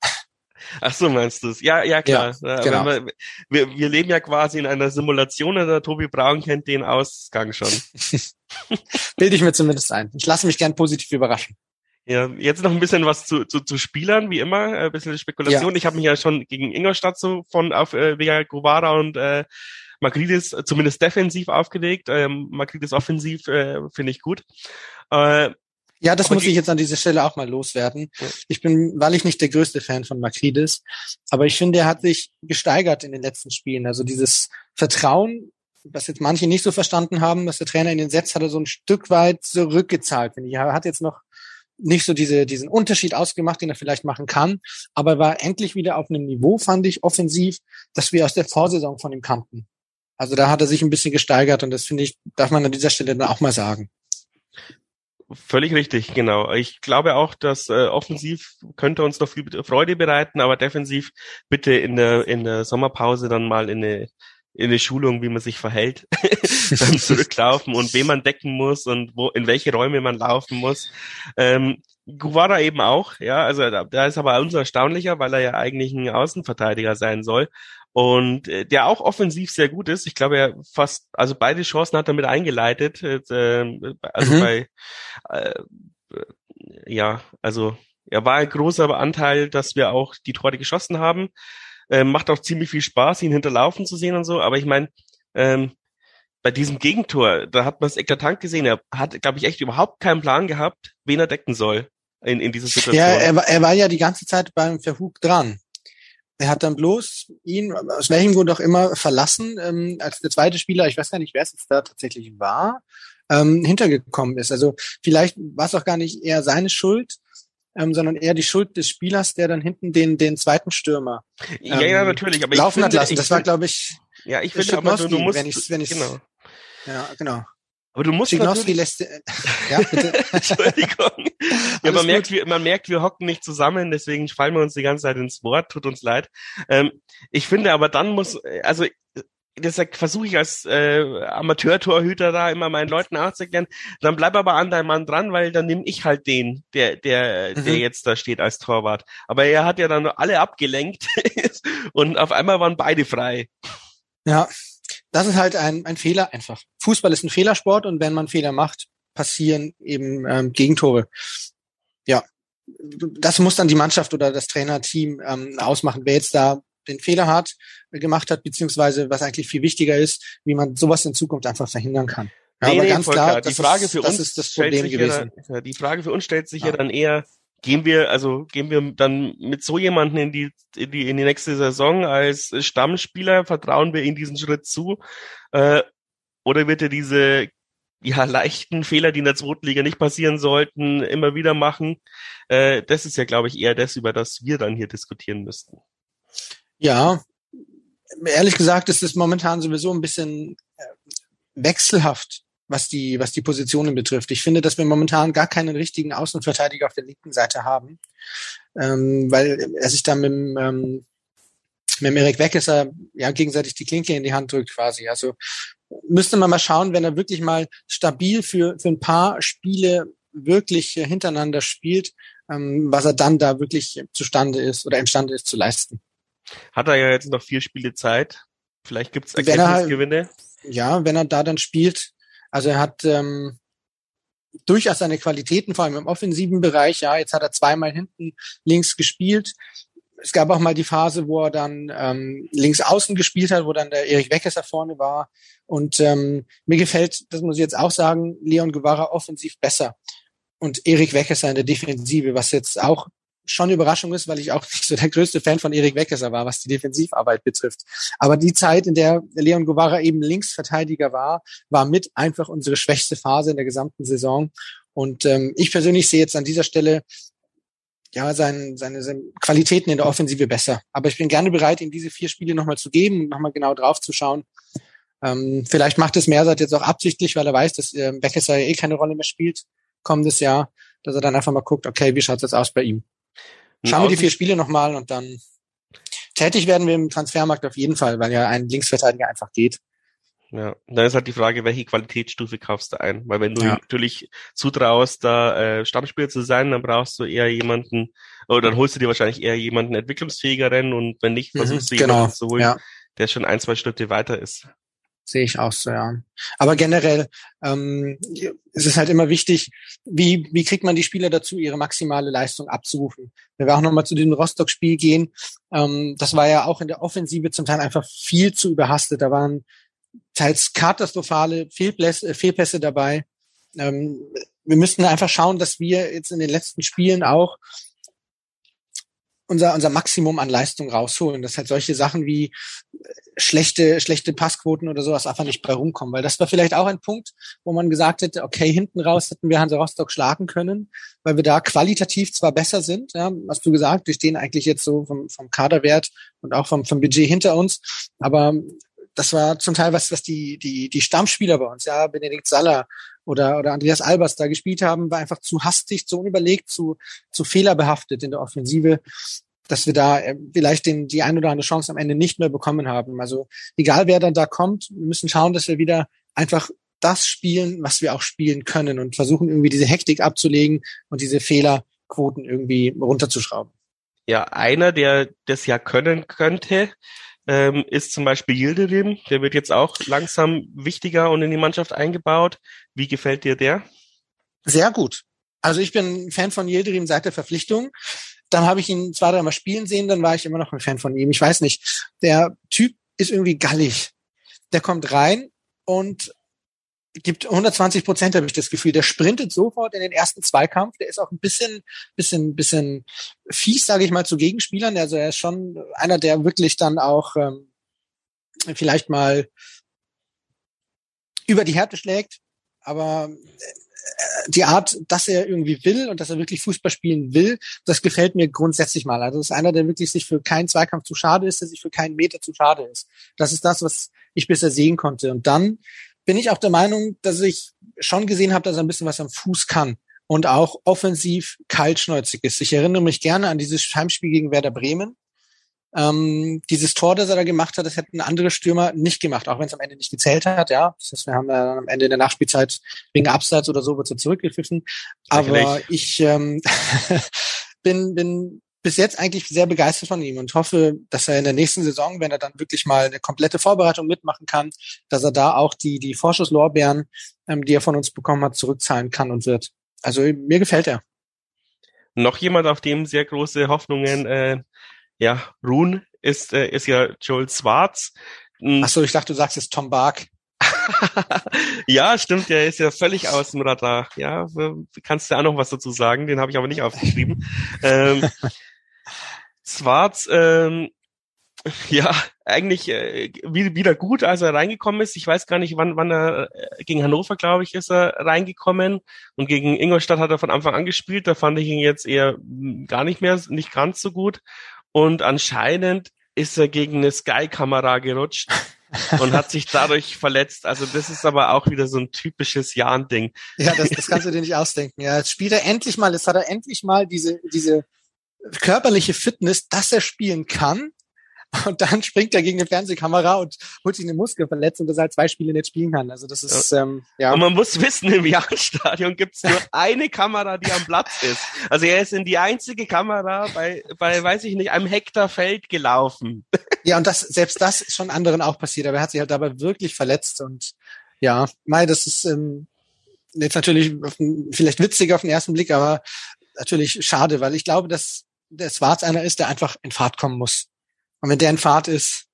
Ach so, meinst du es? Ja, ja, klar. Ja, genau. wir, wir, wir leben ja quasi in einer Simulation, der Tobi Braun kennt den Ausgang schon. [LAUGHS] Bilde ich mir zumindest ein. Ich lasse mich gern positiv überraschen. Ja, jetzt noch ein bisschen was zu, zu, zu Spielern, wie immer, ein bisschen Spekulation. Ja. Ich habe mich ja schon gegen Ingolstadt so von auf äh, Vega Guvara und äh, Magridis zumindest defensiv aufgelegt. Ähm, Magridis offensiv äh, finde ich gut. Äh, ja, das muss ich jetzt an dieser Stelle auch mal loswerden. Ich bin, weil ich nicht der größte Fan von Makridis, aber ich finde, er hat sich gesteigert in den letzten Spielen. Also dieses Vertrauen, was jetzt manche nicht so verstanden haben, was der Trainer in den setzt, hat er so ein Stück weit zurückgezahlt, finde ich. Er hat jetzt noch nicht so diese, diesen Unterschied ausgemacht, den er vielleicht machen kann, aber er war endlich wieder auf einem Niveau, fand ich, offensiv, dass wir aus der Vorsaison von ihm kannten. Also da hat er sich ein bisschen gesteigert und das finde ich, darf man an dieser Stelle dann auch mal sagen. Völlig richtig, genau. Ich glaube auch, dass äh, offensiv könnte uns noch viel Freude bereiten, aber defensiv bitte in der in der Sommerpause dann mal in eine in eine Schulung, wie man sich verhält, [LAUGHS] dann zurücklaufen und wen man decken muss und wo in welche Räume man laufen muss. Ähm, Guevara eben auch, ja, also da, da ist aber uns erstaunlicher, weil er ja eigentlich ein Außenverteidiger sein soll und äh, der auch offensiv sehr gut ist. Ich glaube, er fast, also beide Chancen hat er mit eingeleitet. Äh, also mhm. bei, äh, ja, also er war ein großer Anteil, dass wir auch die Tore geschossen haben. Ähm, macht auch ziemlich viel Spaß, ihn hinterlaufen zu sehen und so. Aber ich meine, ähm, bei diesem Gegentor, da hat man es eklatant gesehen. Er hat, glaube ich, echt überhaupt keinen Plan gehabt, wen er decken soll in, in dieser Situation. Ja, er, er war ja die ganze Zeit beim Verhug dran. Er hat dann bloß ihn, aus welchem Grund auch immer, verlassen, ähm, als der zweite Spieler, ich weiß gar nicht, wer es jetzt da tatsächlich war, ähm, hintergekommen ist. Also vielleicht war es auch gar nicht eher seine Schuld, ähm, sondern eher die Schuld des Spielers, der dann hinten den, den zweiten Stürmer ähm, ja, ja, ähm, natürlich, aber laufen finde, hat lassen. Das war, glaube ich, ja, ich finde aber, du, du musst, wenn ich, wenn ich, genau. Ja, genau. Aber du musst Schignowski lässt, ja, bitte. [LAUGHS] Entschuldigung. [LAUGHS] ja, man merkt, wir, man merkt, wir hocken nicht zusammen, deswegen fallen wir uns die ganze Zeit ins Wort, tut uns leid. Ähm, ich finde aber dann muss, also deshalb versuche ich als äh, Amateur-Torhüter da immer meinen Leuten nachzuklären, dann bleib aber an deinem Mann dran, weil dann nehme ich halt den, der, der, mhm. der jetzt da steht als Torwart. Aber er hat ja dann alle abgelenkt [LAUGHS] und auf einmal waren beide frei. Ja, das ist halt ein, ein Fehler einfach. Fußball ist ein Fehlersport und wenn man Fehler macht, passieren eben ähm, Gegentore. Ja, das muss dann die Mannschaft oder das Trainerteam ähm, ausmachen, wer jetzt da den Fehler hat, äh, gemacht hat, beziehungsweise was eigentlich viel wichtiger ist, wie man sowas in Zukunft einfach verhindern kann. Ja, nee, aber nee, ganz klar, die Frage ist, für uns ist das Problem gewesen. Ja, die Frage für uns stellt sich ja, ja dann eher, gehen wir, also gehen wir dann mit so jemanden in die, in die, in die nächste Saison als Stammspieler, vertrauen wir ihm diesen Schritt zu, äh, oder wird er diese ja, leichten Fehler, die in der zweiten Liga nicht passieren sollten, immer wieder machen? Äh, das ist ja, glaube ich, eher das, über das wir dann hier diskutieren müssten. Ja, ehrlich gesagt ist es momentan sowieso ein bisschen äh, wechselhaft was die, was die Positionen betrifft. Ich finde, dass wir momentan gar keinen richtigen Außenverteidiger auf der linken Seite haben, ähm, weil er sich da mit, ähm, mit dem Erik Weckesser ja gegenseitig die Klinke in die Hand drückt quasi. Also müsste man mal schauen, wenn er wirklich mal stabil für, für ein paar Spiele wirklich hintereinander spielt, ähm, was er dann da wirklich zustande ist oder imstande ist zu leisten. Hat er ja jetzt noch vier Spiele Zeit. Vielleicht gibt es Erkenntnisgewinne. ja, wenn er da dann spielt, also er hat ähm, durchaus seine Qualitäten, vor allem im offensiven Bereich. Ja, jetzt hat er zweimal hinten links gespielt. es gab auch mal die Phase, wo er dann ähm, links außen gespielt hat, wo dann der Erik Weckesser vorne war. Und ähm, mir gefällt, das muss ich jetzt auch sagen, Leon Guevara offensiv besser und Erik Weckesser in der Defensive, was jetzt auch schon eine Überraschung ist, weil ich auch [LAUGHS] nicht so der größte Fan von Erik Weckesser war, was die Defensivarbeit betrifft. Aber die Zeit, in der Leon Guevara eben Linksverteidiger war, war mit einfach unsere schwächste Phase in der gesamten Saison. Und ähm, ich persönlich sehe jetzt an dieser Stelle ja, sein, seine, seine Qualitäten in der Offensive besser. Aber ich bin gerne bereit, ihm diese vier Spiele nochmal zu geben und nochmal genau drauf zu schauen. Ähm, vielleicht macht es Mersat jetzt auch absichtlich, weil er weiß, dass äh, Beckesser ja eh keine Rolle mehr spielt kommendes Jahr, dass er dann einfach mal guckt, okay, wie schaut's jetzt aus bei ihm? Schauen wir die vier Spiele nochmal und dann tätig werden wir im Transfermarkt auf jeden Fall, weil ja ein Linksverteidiger einfach geht. Ja, dann ist halt die Frage, welche Qualitätsstufe kaufst du ein? Weil wenn du ja. natürlich zutraust, da äh, Stammspieler zu sein, dann brauchst du eher jemanden, oder dann holst du dir wahrscheinlich eher jemanden entwicklungsfähigeren und wenn nicht, versuchst du mhm, genau. jemanden zu holen, ja. der schon ein, zwei Schritte weiter ist. Sehe ich auch so, ja. Aber generell ähm, ist es halt immer wichtig, wie, wie kriegt man die Spieler dazu, ihre maximale Leistung abzurufen. Wenn wir auch nochmal zu diesem Rostock-Spiel gehen, ähm, das war ja auch in der Offensive zum Teil einfach viel zu überhastet. Da waren teils katastrophale Fehlpässe, äh, Fehlpässe dabei. Ähm, wir müssten einfach schauen, dass wir jetzt in den letzten Spielen auch unser, unser Maximum an Leistung rausholen. Das halt solche Sachen wie äh, schlechte, schlechte Passquoten oder sowas einfach nicht bei rumkommen. Weil das war vielleicht auch ein Punkt, wo man gesagt hätte, okay, hinten raus hätten wir Hansa Rostock schlagen können, weil wir da qualitativ zwar besser sind, ja, hast du gesagt, wir stehen eigentlich jetzt so vom, vom Kaderwert und auch vom, vom Budget hinter uns, aber das war zum Teil was, was die, die, die Stammspieler bei uns, ja, Benedikt Saller oder, oder Andreas Albers da gespielt haben, war einfach zu hastig, zu unüberlegt, zu, zu fehlerbehaftet in der Offensive, dass wir da äh, vielleicht den, die ein oder andere Chance am Ende nicht mehr bekommen haben. Also egal wer dann da kommt, wir müssen schauen, dass wir wieder einfach das spielen, was wir auch spielen können und versuchen irgendwie diese Hektik abzulegen und diese Fehlerquoten irgendwie runterzuschrauben. Ja, einer, der das ja können könnte, ähm, ist zum Beispiel Yildirim. Der wird jetzt auch langsam wichtiger und in die Mannschaft eingebaut. Wie gefällt dir der? Sehr gut. Also ich bin Fan von Yildirim seit der Verpflichtung. Dann habe ich ihn zwei, dreimal spielen sehen, dann war ich immer noch ein Fan von ihm. Ich weiß nicht. Der Typ ist irgendwie gallig. Der kommt rein und gibt 120 Prozent, habe ich das Gefühl. Der sprintet sofort in den ersten Zweikampf. Der ist auch ein bisschen, bisschen, bisschen fies, sage ich mal, zu Gegenspielern. Also er ist schon einer, der wirklich dann auch ähm, vielleicht mal über die Härte schlägt. Aber äh, die Art, dass er irgendwie will und dass er wirklich Fußball spielen will, das gefällt mir grundsätzlich mal. Also das ist einer, der wirklich sich für keinen Zweikampf zu schade ist, der sich für keinen Meter zu schade ist. Das ist das, was ich bisher sehen konnte. Und dann bin ich auch der Meinung, dass ich schon gesehen habe, dass er ein bisschen was am Fuß kann und auch offensiv kaltschnäuzig ist. Ich erinnere mich gerne an dieses Heimspiel gegen Werder Bremen. Ähm, dieses Tor, das er da gemacht hat, das hätten andere Stürmer nicht gemacht, auch wenn es am Ende nicht gezählt hat, ja. Das heißt, wir haben dann am Ende in der Nachspielzeit wegen Abseits oder so wird er zurückgepfiffen. Aber ich ähm, [LAUGHS] bin, bin bis jetzt eigentlich sehr begeistert von ihm und hoffe, dass er in der nächsten Saison, wenn er dann wirklich mal eine komplette Vorbereitung mitmachen kann, dass er da auch die, die Vorschusslorbeeren, ähm, die er von uns bekommen hat, zurückzahlen kann und wird. Also mir gefällt er. Noch jemand, auf dem sehr große Hoffnungen äh, ja, ruhen, ist, äh, ist ja Joel Schwarz. Hm. Ach so, ich dachte, du sagst jetzt Tom Bark. [LAUGHS] ja, stimmt, der ist ja völlig aus dem Radar. Ja, kannst du auch noch was dazu sagen? Den habe ich aber nicht aufgeschrieben. [LAUGHS] ähm, Schwarz, ähm, [LAUGHS] ja, eigentlich äh, wieder gut, als er reingekommen ist. Ich weiß gar nicht, wann, wann er äh, gegen Hannover, glaube ich, ist er reingekommen und gegen Ingolstadt hat er von Anfang an gespielt. Da fand ich ihn jetzt eher hm, gar nicht mehr, nicht ganz so gut. Und anscheinend ist er gegen eine Sky-Kamera gerutscht [LAUGHS] und hat sich dadurch verletzt. Also das ist aber auch wieder so ein typisches Jan-Ding. Ja, das, das kannst du dir nicht ausdenken. Ja, jetzt spielt er endlich mal, jetzt hat er endlich mal diese, diese körperliche Fitness, dass er spielen kann. Und dann springt er gegen eine Fernsehkamera und holt sich eine Muskelverletzung, dass er halt zwei Spiele nicht spielen kann. Also das ist, ja. Ähm, ja. Und man muss wissen, im Jahnstadion gibt es nur eine Kamera, die am Platz ist. Also er ist in die einzige Kamera bei, bei, weiß ich nicht, einem Hektar Feld gelaufen. Ja, und das, selbst das ist schon anderen auch passiert, aber er hat sich halt dabei wirklich verletzt und ja, Mai, das ist ähm, jetzt natürlich vielleicht witziger auf den ersten Blick, aber natürlich schade, weil ich glaube, dass der Schwarz einer ist, der einfach in Fahrt kommen muss. Und wenn der in Fahrt ist,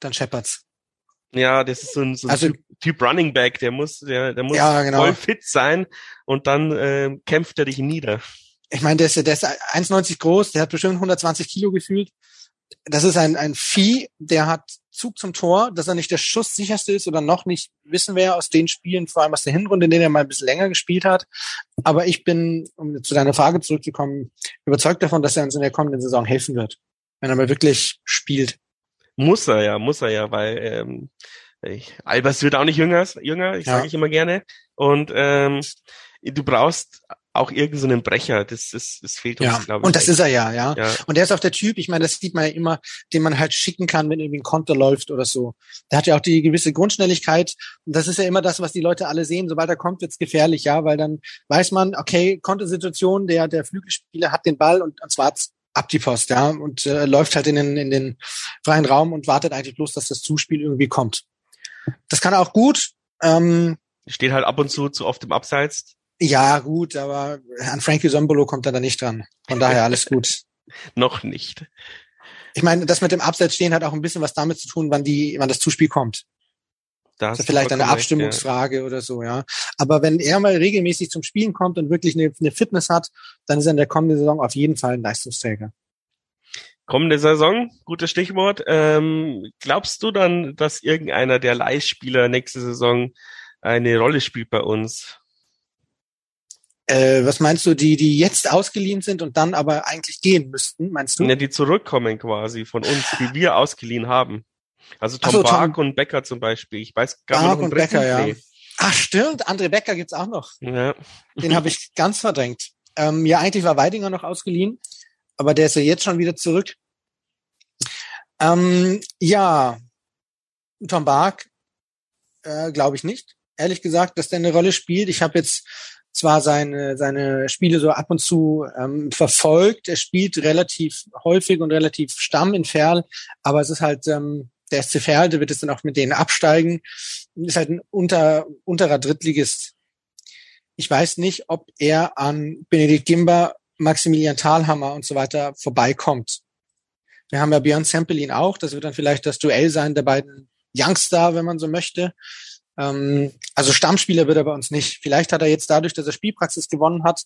dann scheppert's. Ja, das ist so ein, so ein Also- typ, typ Running Back, der muss, der, der muss Ja, genau. voll fit sein und dann äh, kämpft er dich nieder. Ich meine, der ist, der ist 1,90 groß, der hat bestimmt 120 Kilo gefühlt. Das ist ein, ein Vieh, der hat Zug zum Tor, dass er nicht der schusssicherste ist oder noch nicht, wissen wir ja aus den Spielen, vor allem aus der Hinrunde, in denen er mal ein bisschen länger gespielt hat. Aber ich bin, um zu deiner Frage zurückzukommen, überzeugt davon, dass er uns in der kommenden Saison helfen wird, wenn er mal wirklich spielt. Muss er ja, muss er ja, weil ähm, ich, Albers wird auch nicht jünger, jünger, ich Ja. sage ich immer gerne. Und ähm, du brauchst auch irgendeinen so einen Brecher. Das, das, das fehlt uns, Ja, glaube ich. und das echt. ist er ja, ja. ja. Und der ist auch der Typ, ich meine, das sieht man ja immer, den man halt schicken kann, wenn irgendwie ein Konter läuft oder so. Der hat ja auch die gewisse Grundschnelligkeit. Und das ist ja immer das, was die Leute alle sehen. Sobald er kommt, wird's gefährlich, ja, weil dann weiß man, okay, Kontersituation, der, der Flügelspieler hat den Ball und, und zwar ab die Post, ja, und äh, läuft halt in den, in den freien Raum und wartet eigentlich bloß, dass das Zuspiel irgendwie kommt. Das kann er auch gut. Ähm, Steht halt ab und zu zu oft im Abseits. Ja, gut, aber an Frankie Sombolo kommt er da nicht dran. Von daher alles gut. [LAUGHS] Noch nicht. Ich meine, das mit dem Abseits stehen hat auch ein bisschen was damit zu tun, wann die, wann das Zuspiel kommt. Da Das ist vielleicht eine vollkommen recht, Abstimmungsfrage oder so, ja. Aber wenn er mal regelmäßig zum Spielen kommt und wirklich eine, eine Fitness hat, dann ist er in der kommenden Saison auf jeden Fall ein Leistungsträger. Kommende Saison, gutes Stichwort. Ähm, glaubst du dann, dass irgendeiner der Leihspieler nächste Saison eine Rolle spielt bei uns? Äh, was meinst du, die, die jetzt ausgeliehen sind und dann aber eigentlich gehen müssten, meinst du? Ja, die zurückkommen quasi von uns, die [LAUGHS] wir ausgeliehen haben. Also Tom so, Tom- Bark und Becker zum Beispiel. Ich weiß gar Bark nicht. einen und Becker, ja. Ach, stimmt, André Becker gibt's auch noch. ja. Den habe ich [LAUGHS] ganz verdrängt. Ähm, ja, eigentlich war Weidinger noch ausgeliehen, aber der ist ja jetzt schon wieder zurück. Ähm, ja, Tom Bark äh, glaube ich nicht. Ehrlich gesagt, dass der eine Rolle spielt. Ich habe jetzt zwar seine, seine Spiele so ab und zu ähm, verfolgt. Er spielt relativ häufig und relativ stamm in Ferl, aber es ist halt ähm, der SC Verl, der wird es dann auch mit denen absteigen. Ist halt ein unter, unterer Drittligist. Ich weiß nicht, ob er an Benedikt Gimber, Maximilian Thalhammer und so weiter vorbeikommt. Wir haben ja Björn Sempelin auch. Das wird dann vielleicht das Duell sein der beiden Youngster, wenn man so möchte. Ähm, also Stammspieler wird er bei uns nicht. Vielleicht hat er jetzt dadurch, dass er Spielpraxis gewonnen hat,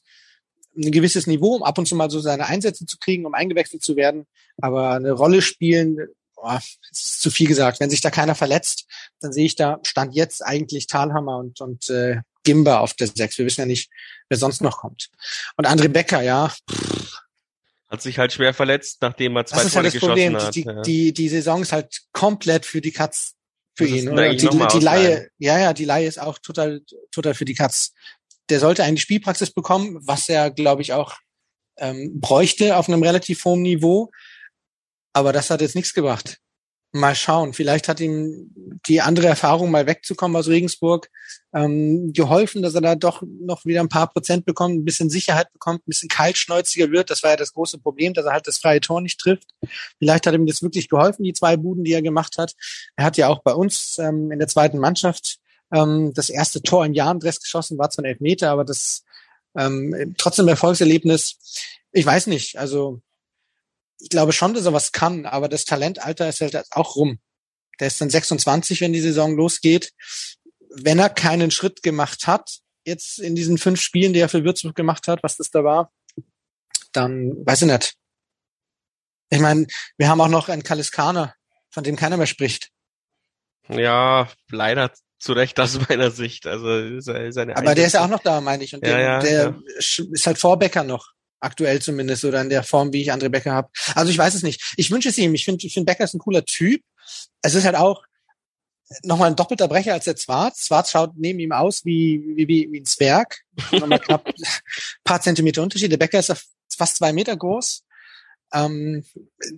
ein gewisses Niveau, um ab und zu mal so seine Einsätze zu kriegen, um eingewechselt zu werden. Aber eine Rolle spielen, boah, ist zu viel gesagt. Wenn sich da keiner verletzt, dann sehe ich da Stand jetzt eigentlich Thalhammer und, und äh, Gimber auf der Sechs. Wir wissen ja nicht, wer sonst noch kommt. Und André Becker, ja, Hat sich halt schwer verletzt, nachdem er zwei das ist Tore halt das geschossen Problem. hat. Die, ja. die, die Saison ist halt komplett für die Katz für Das ihn. Oder? Die, nochmal die Laie, ja, ja, die Laie ist auch total, total für die Katz. Der sollte eigentlich Spielpraxis bekommen, was er, glaube ich, auch ähm, bräuchte auf einem relativ hohen Niveau. Aber das hat jetzt nichts gebracht. Mal schauen. Vielleicht hat ihm die andere Erfahrung, mal wegzukommen aus Regensburg, ähm, geholfen, dass er da doch noch wieder ein paar Prozent bekommt, ein bisschen Sicherheit bekommt, ein bisschen kaltschnäuziger wird. Das war ja das große Problem, dass er halt das freie Tor nicht trifft. Vielleicht hat ihm das wirklich geholfen, die zwei Buden, die er gemacht hat. Er hat ja auch bei uns ähm, in der zweiten Mannschaft ähm, das erste Tor im Jahrendress geschossen, war zwar ein Elfmeter, aber das ähm, trotzdem Erfolgserlebnis. Ich weiß nicht, also ich glaube schon, dass er was kann, aber das Talentalter ist halt auch rum. Der ist dann 26, wenn die Saison losgeht. Wenn er keinen Schritt gemacht hat, jetzt in diesen fünf Spielen, die er für Würzburg gemacht hat, was das da war, dann weiß ich nicht. Ich meine, wir haben auch noch einen Kaliskaner, von dem keiner mehr spricht. ja, leider zu Recht aus meiner Sicht. Also se- seine Aber der ist ja auch noch da, meine ich. Und Ja, der, ja, der ja. ist halt vor Becker noch. Aktuell zumindest oder in der Form, wie ich André Becker habe. Also ich weiß es nicht. Ich wünsche es ihm. Ich finde, ich finde Becker ist ein cooler Typ. Es ist halt auch nochmal ein doppelter Brecher als der Zwarz. Zwarz schaut neben ihm aus wie, wie, wie, wie ein Zwerg. Nochmal knapp ein [LAUGHS] paar Zentimeter Unterschied. Der Becker ist fast zwei Meter groß. Ähm,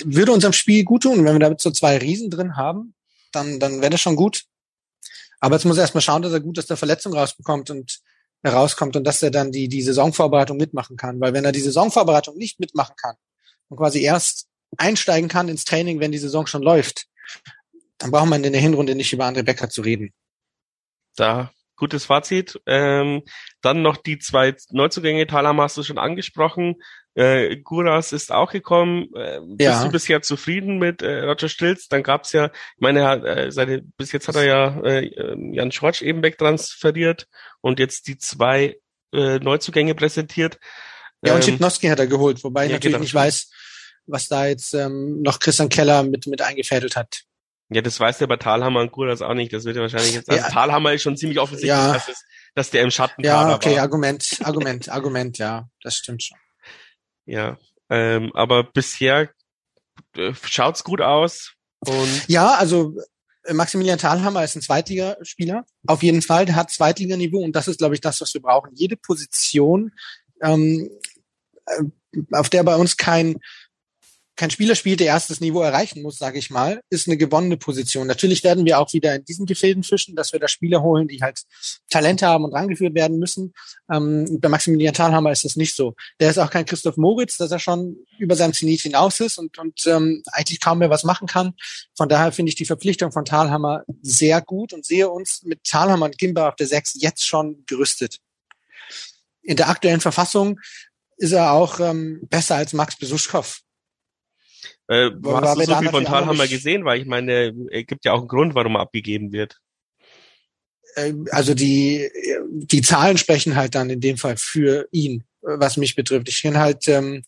würde unserem Spiel gut tun. Wenn wir damit so zwei Riesen drin haben, dann, dann wäre das schon gut. Aber jetzt muss er erstmal schauen, dass er gut aus der Verletzung rausbekommt und herauskommt und dass er dann die, die Saisonvorbereitung mitmachen kann. Weil wenn er die Saisonvorbereitung nicht mitmachen kann und quasi erst einsteigen kann ins Training, wenn die Saison schon läuft, dann braucht man in der Hinrunde nicht über André Becker zu reden. Da, gutes Fazit. Ähm, dann noch die zwei Neuzugänge, Thalam hast du schon angesprochen. Äh, Guras ist auch gekommen. Äh, bist Ja. du bisher zufrieden mit äh, Roger Stilz? Dann gab's ja, ich meine, er hat, äh, seine, bis jetzt hat er ja äh, Jan Schwarz eben wegtransferiert und jetzt die zwei äh, Neuzugänge präsentiert. Ja, und Ähm, Schipnowski hat er geholt, wobei ich ja, natürlich genau. nicht weiß, was da jetzt ähm, noch Christian Keller mit, mit eingefädelt hat. Ja, das weiß der bei Talhammer und Guras auch nicht. Das wird ja wahrscheinlich jetzt. Also Ja. Talhammer ist schon ziemlich offensichtlich, Ja. dass, es, dass der im Schatten Ja, okay, war. Argument, Argument, Argument, ja, das stimmt schon. Ja, ähm, aber bisher äh, schaut's gut aus und Ja, also äh, Maximilian Thalhammer ist ein Zweitligaspieler, auf jeden Fall. Der hat Zweitliganiveau und das ist, glaube ich, das, was wir brauchen. Jede Position, ähm, äh, auf der bei uns kein kein Spieler spielt, der erstes Niveau erreichen muss, sage ich mal, ist eine gewonnene Position. Natürlich werden wir auch wieder in diesen Gefilden fischen, dass wir da Spieler holen, die halt Talente haben und rangeführt werden müssen. Ähm, bei Maximilian Thalhammer ist das nicht so. Der ist auch kein Christoph Moritz, dass er schon über seinem Zenit hinaus ist und, und ähm, eigentlich kaum mehr was machen kann. Von daher finde ich die Verpflichtung von Thalhammer sehr gut und sehe uns mit Thalhammer und Gimba auf der 6 jetzt schon gerüstet. In der aktuellen Verfassung ist er auch ähm, besser als Max Besuschkow. Äh, War- hast du so viel von Talhammer nicht- gesehen? Weil ich meine, es gibt ja auch einen Grund, warum er abgegeben wird. Äh, also die, die Zahlen sprechen halt dann in dem Fall für ihn, äh, was mich betrifft. Ich kenne halt ähm,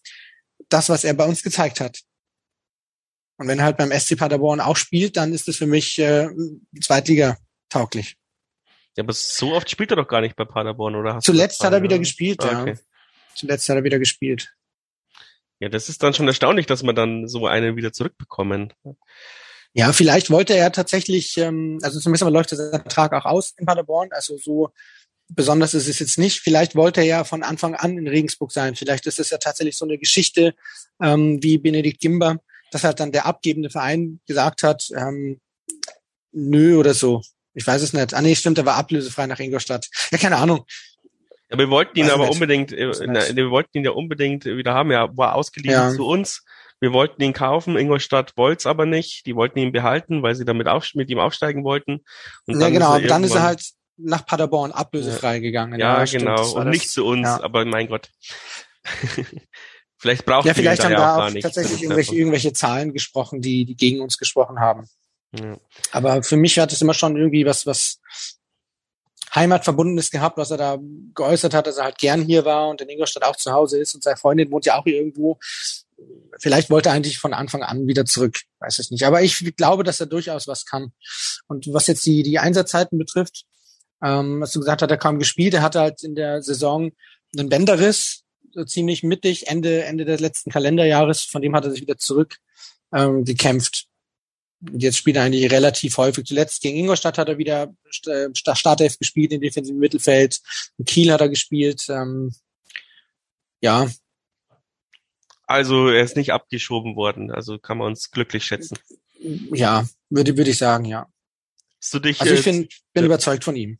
das, was er bei uns gezeigt hat. Und wenn er halt beim SC Paderborn auch spielt, dann ist es für mich äh, Zweitliga tauglich. Ja, aber so oft spielt er doch gar nicht bei Paderborn, oder? Hast du Zuletzt das hat er wieder ja? gespielt, Ah, ja. okay. Zuletzt hat er wieder gespielt. Ja, das ist dann schon erstaunlich, dass man dann so einen wieder zurückbekommen. Ja, vielleicht wollte er tatsächlich, ähm, also zumindest mal läuft der Vertrag auch aus in Paderborn, also so besonders ist es jetzt nicht. Vielleicht wollte er ja von Anfang an in Regensburg sein. Vielleicht ist es ja tatsächlich so eine Geschichte ähm, wie Benedikt Gimber, dass halt dann der abgebende Verein gesagt hat, ähm, nö oder so. Ich weiß es nicht. Ah nee, stimmt, er war ablösefrei nach Ingolstadt. Ja, keine Ahnung. Ja, wir wollten ihn ich aber nicht. unbedingt, äh, na, wir wollten ihn ja unbedingt wieder haben. Er war ausgeliehen Ja. zu uns. Wir wollten ihn kaufen. Ingolstadt wollte es aber nicht. Die wollten ihn behalten, weil sie damit auf, mit ihm aufsteigen wollten. Und ja, genau. er aber dann ist er halt nach Paderborn ablösefrei gegangen. Ja, stimmt, genau. Und das. nicht zu uns, Ja. aber mein Gott. [LAUGHS] vielleicht braucht Ja, vielleicht haben ja da auch auch tatsächlich [LAUGHS] irgendwelche, irgendwelche Zahlen gesprochen, die, die gegen uns gesprochen haben. Ja. Aber für mich hat es immer schon irgendwie was, was Heimatverbundenes gehabt, was er da geäußert hat, dass er halt gern hier war und in Ingolstadt auch zu Hause ist und seine Freundin wohnt ja auch hier irgendwo. Vielleicht wollte er eigentlich von Anfang an wieder zurück, weiß ich nicht. Aber ich glaube, dass er durchaus was kann. Und was jetzt die, die Einsatzzeiten betrifft, ähm, was du gesagt hast, er kaum gespielt. Er hatte halt in der Saison einen Bänderriss, so ziemlich mittig, Ende, Ende des letzten Kalenderjahres. Von dem hat er sich wieder zurück ähm, gekämpft. Und jetzt spielt er eigentlich relativ häufig. Zuletzt gegen Ingolstadt hat er wieder St- Startelf gespielt im defensiven Mittelfeld. In Kiel hat er gespielt. Ähm, ja, Also er ist nicht abgeschoben worden. Also kann man uns glücklich schätzen. ja, würde, würde ich sagen, ja. Hast du dich, Also ich äh, bin, ja. überzeugt von ihm.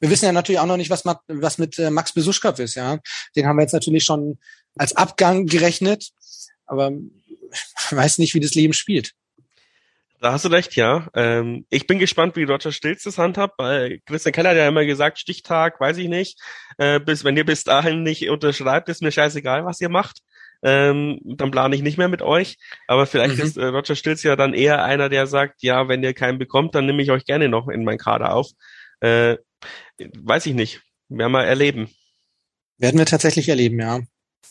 Wir wissen ja natürlich auch noch nicht, was, was mit äh, Max Besuschkow ist, ja. Den haben wir jetzt natürlich schon als Abgang gerechnet, aber weiß nicht, wie das Leben spielt. Da hast du recht, ja. Ähm, ich bin gespannt, wie Roger Stilz das handhabt. Weil Christian Keller hat ja immer gesagt, Stichtag, weiß ich nicht. Äh, bis wenn ihr bis dahin nicht unterschreibt, ist mir scheißegal, was ihr macht. Ähm, dann plane ich nicht mehr mit euch. Aber vielleicht Mhm. ist äh, Roger Stilz ja dann eher einer, der sagt, ja, wenn ihr keinen bekommt, dann nehme ich euch gerne noch in meinen Kader auf. Äh, weiß ich nicht. Werden wir erleben. Werden wir tatsächlich erleben, ja.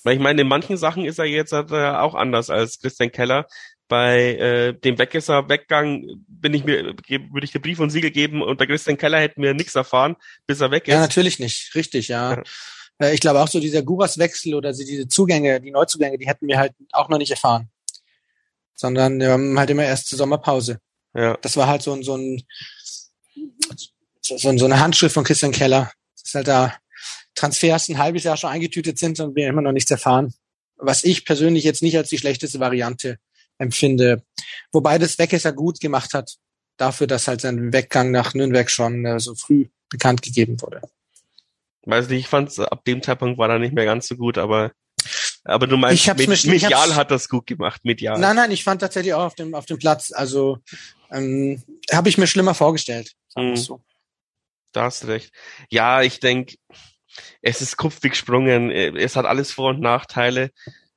Weil ich meine, in manchen Sachen ist er jetzt auch anders als Christian Keller. Bei äh, dem Weggesser Weggang bin ich mir, würde ich dir Brief und Siegel geben und bei Christian Keller hätten wir nichts erfahren, bis er weg ist. Ja, natürlich nicht. Richtig, ja. Ja. Äh, Ich glaube auch so dieser Guras-Wechsel oder so diese Zugänge, die Neuzugänge, die hätten wir halt auch noch nicht erfahren. Sondern wir haben halt immer erst zur Sommerpause. Ja. Das war halt so ein, so ein, so, so so eine Handschrift von Christian Keller. Das ist halt da Transfers ein halbes Jahr schon eingetütet sind und wir immer noch nichts erfahren. Was ich persönlich jetzt nicht als die schlechteste Variante empfinde. Wobei das Weckesser gut gemacht hat, dafür, dass halt sein Weggang nach Nürnberg schon äh, so früh bekannt gegeben wurde. Weiß nicht, ich fand ab dem Zeitpunkt war er nicht mehr ganz so gut, aber aber du meinst, Ich med mir- ich medial hat das gut gemacht, medial. Nein, nein, ich fand tatsächlich auch auf dem, auf dem Platz, also ähm, habe ich mir schlimmer vorgestellt. Sagen Mhm. so. Da hast du recht. Ja, ich denk, es ist kupfig gesprungen. Es hat alles Vor- und Nachteile.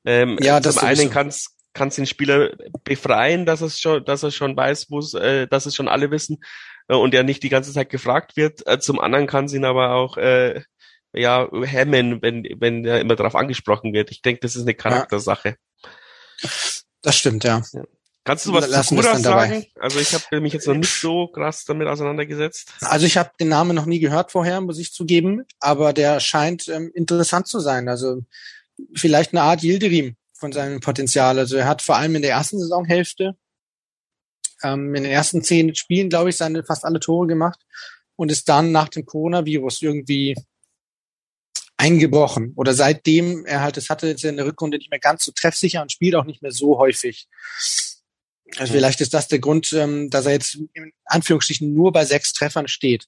Ähm, ja, zum einen kann es den Spieler befreien, dass es schon, dass er schon weiß, wo äh, dass es schon alle wissen äh, und er nicht die ganze Zeit gefragt wird. Äh, zum anderen kann es ihn aber auch äh, ja hemmen, wenn wenn er immer darauf angesprochen wird. Ich denke, das ist eine Charaktersache. Ja. Das stimmt, ja. ja. Kannst du was Lassen zu Kura sagen? Also ich habe mich jetzt noch nicht so krass damit auseinandergesetzt. Also ich habe den Namen noch nie gehört vorher, muss ich zugeben, aber der scheint ähm, interessant zu sein. Also vielleicht eine Art Yildirim von seinem Potenzial. Also er hat vor allem in der ersten Saisonhälfte ähm, in den ersten zehn Spielen, glaube ich, seine fast alle Tore gemacht und ist dann nach dem Coronavirus irgendwie eingebrochen. Oder seitdem er halt es hatte, jetzt in der Rückrunde nicht mehr ganz so treffsicher und spielt auch nicht mehr so häufig. Also vielleicht ist das der Grund, ähm, dass er jetzt in Anführungsstrichen nur bei sechs Treffern steht.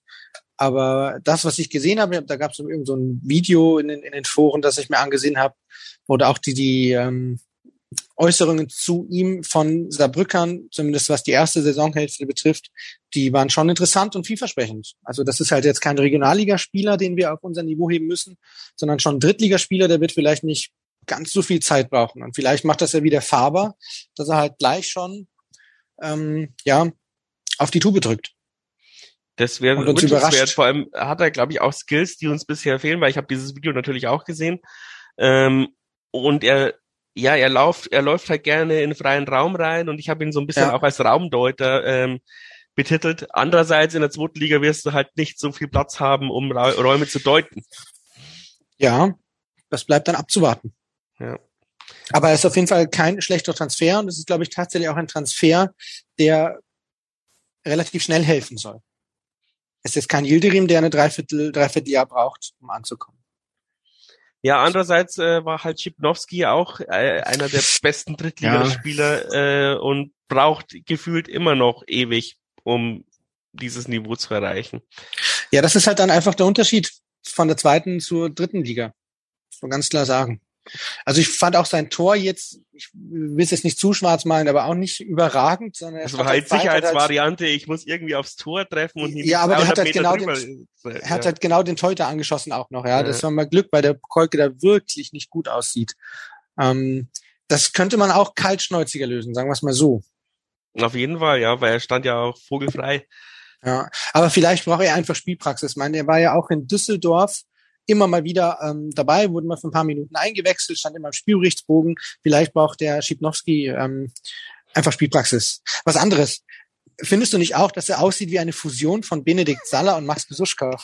Aber das, was ich gesehen habe, da gab es irgend so ein Video in den, in den Foren, das ich mir angesehen habe, oder auch die, die ähm, Äußerungen zu ihm von Saarbrückern, zumindest was die erste Saisonhälfte betrifft, die waren schon interessant und vielversprechend. Also das ist halt jetzt kein Regionalligaspieler, den wir auf unser Niveau heben müssen, sondern schon ein Drittligaspieler, der wird vielleicht nicht ganz so viel Zeit brauchen. Und vielleicht macht das ja wieder Faber, dass er halt gleich schon ähm, ja auf die Tube drückt. Das wäre wünschenswert. Vor allem hat er, glaube ich, auch Skills, die uns bisher fehlen, weil ich habe dieses Video natürlich auch gesehen. Ähm, und er, ja, er läuft, er läuft halt gerne in freien Raum rein und ich habe ihn so ein bisschen ja. auch als Raumdeuter ähm, betitelt. Andererseits in der zweiten Liga wirst du halt nicht so viel Platz haben, um Räume zu deuten. Ja, das bleibt dann abzuwarten. Ja. Aber es ist auf jeden Fall kein schlechter Transfer und es ist, glaube ich, tatsächlich auch ein Transfer, der relativ schnell helfen soll. Es ist kein Yildirim, der eine Dreiviertel, Dreivierteljahr braucht, um anzukommen. Ja, andererseits äh, war halt Schipnowski auch äh, einer der besten Drittligaspieler ja. äh, und braucht gefühlt immer noch ewig, um dieses Niveau zu erreichen. Ja, das ist halt dann einfach der Unterschied von der zweiten zur dritten Liga. So ganz klar sagen. Also ich fand auch sein Tor jetzt, ich will es jetzt nicht zu schwarz malen, aber auch nicht überragend, sondern es war halt Sicherheitsvariante, ich muss irgendwie aufs Tor treffen und Ja, aber der hat halt genau den, er hat halt genau den Teuter angeschossen auch noch, ja. ja. Das war mal Glück, weil der Kolke da wirklich nicht gut aussieht. Ähm, das könnte man auch kaltschnäuziger lösen, sagen wir es mal so. Auf jeden Fall, ja, weil er stand ja auch vogelfrei. Ja, aber vielleicht braucht er einfach Spielpraxis. Ich meine, er war ja auch in Düsseldorf immer mal wieder ähm, dabei, wurde mal für ein paar Minuten eingewechselt, stand immer im Spielberichtsbogen. Vielleicht braucht der Schipnowski ähm, einfach Spielpraxis. Was anderes. Findest du nicht auch, dass er aussieht wie eine Fusion von Benedikt Saller und Max Besuschka?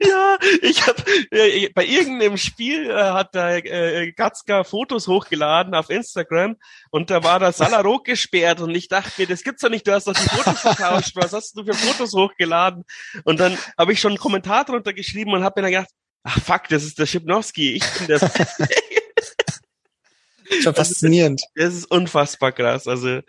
Ja, ich habe äh, bei irgendeinem Spiel äh, hat der äh, Gatzka Fotos hochgeladen auf Instagram und da war der Salah rot gesperrt und ich dachte mir, das gibt's doch nicht, du hast doch die Fotos vertauscht, was hast du für Fotos hochgeladen? Und dann habe ich schon einen Kommentar drunter geschrieben und habe mir dann gedacht, ach fuck, das ist der Schipnowski, ich bin das. [LAUGHS] Schon faszinierend. Das ist, das ist unfassbar krass. Also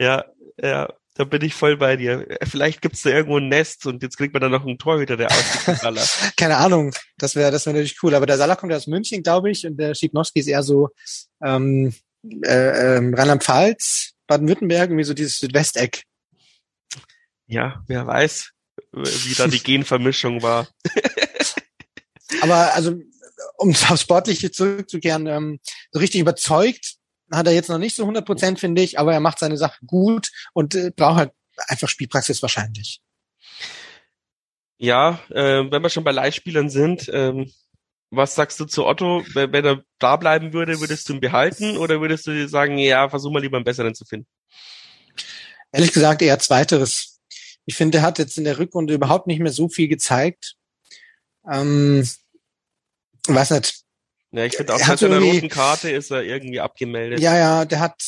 ja, ja, da bin ich voll bei dir. Vielleicht gibt's da irgendwo ein Nest und jetzt kriegt man dann noch einen Torhüter, der aussieht [LAUGHS] Salah. Keine Ahnung, das wäre das wäre natürlich cool. Aber der Salah kommt ja aus München, glaube ich, und der Schipnowski ist eher so ähm, äh, ähm, Rheinland-Pfalz, Baden-Württemberg, irgendwie so dieses Südwesteck. Ja, wer weiß, wie da die [LAUGHS] Genvermischung war. Aber also, um aufs Sportliche zurückzukehren, ähm, so richtig überzeugt hat er jetzt noch nicht so 100 Prozent, finde ich, aber er macht seine Sache gut und äh, braucht halt einfach Spielpraxis wahrscheinlich. Ja, äh, wenn wir schon bei Leihspielern sind, ähm, was sagst du zu Otto? Wenn, wenn er da bleiben würde, würdest du ihn behalten oder würdest du dir sagen, ja, versuch mal lieber einen besseren zu finden? Ehrlich gesagt eher zweiteres. Ich finde, er hat jetzt in der Rückrunde überhaupt nicht mehr so viel gezeigt. Ähm, weiß nicht, ja, ich finde auch seit seiner roten Karte ist er irgendwie abgemeldet. Ja, ja, der hat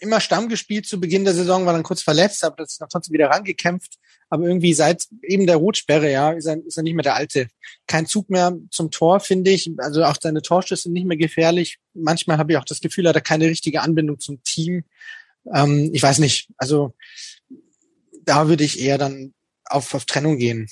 immer Stamm gespielt zu Beginn der Saison, war dann kurz verletzt, aber das ist noch trotzdem wieder rangekämpft. Aber irgendwie seit eben der Rotsperre, ja, ist er, ist er nicht mehr der Alte. Kein Zug mehr zum Tor, finde ich. Also auch seine Torschüsse sind nicht mehr gefährlich. Manchmal habe ich auch das Gefühl, er hat keine richtige Anbindung zum Team. Ähm, ich weiß nicht. Also da würde ich eher dann auf, auf Trennung gehen.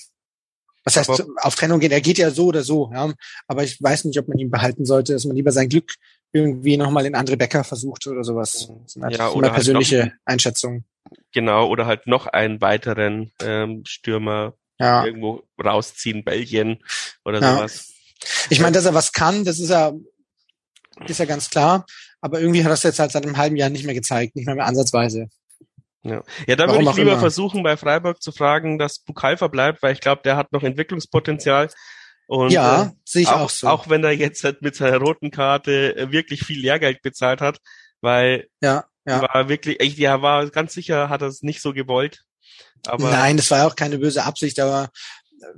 Was heißt aber, auf Trennung gehen? Er geht ja so oder so, ja. Aber ich weiß nicht, ob man ihn behalten sollte, dass man lieber sein Glück irgendwie nochmal in andere Bäcker versucht oder sowas. Das ist ja, oder persönliche halt noch, Einschätzung. Genau, oder halt noch einen weiteren ähm, Stürmer ja. irgendwo rausziehen, Belgien oder ja. sowas. Ich meine, dass er was kann, das ist ja ist ja ganz klar. Aber irgendwie hat das jetzt halt seit einem halben Jahr nicht mehr gezeigt, nicht mehr, mehr ansatzweise. Ja, ja da würde ich lieber immer. versuchen, bei Freiburg zu fragen, dass Bukalfa bleibt, weil ich glaube, der hat noch Entwicklungspotenzial. Und, ja, äh, sehe ich auch, auch, so. Auch wenn er jetzt halt mit seiner roten Karte äh, wirklich viel Lehrgeld bezahlt hat, weil ja, ja. war wirklich, ich, ja, war ganz sicher, hat er es nicht so gewollt. Aber Nein, das war auch keine böse Absicht, aber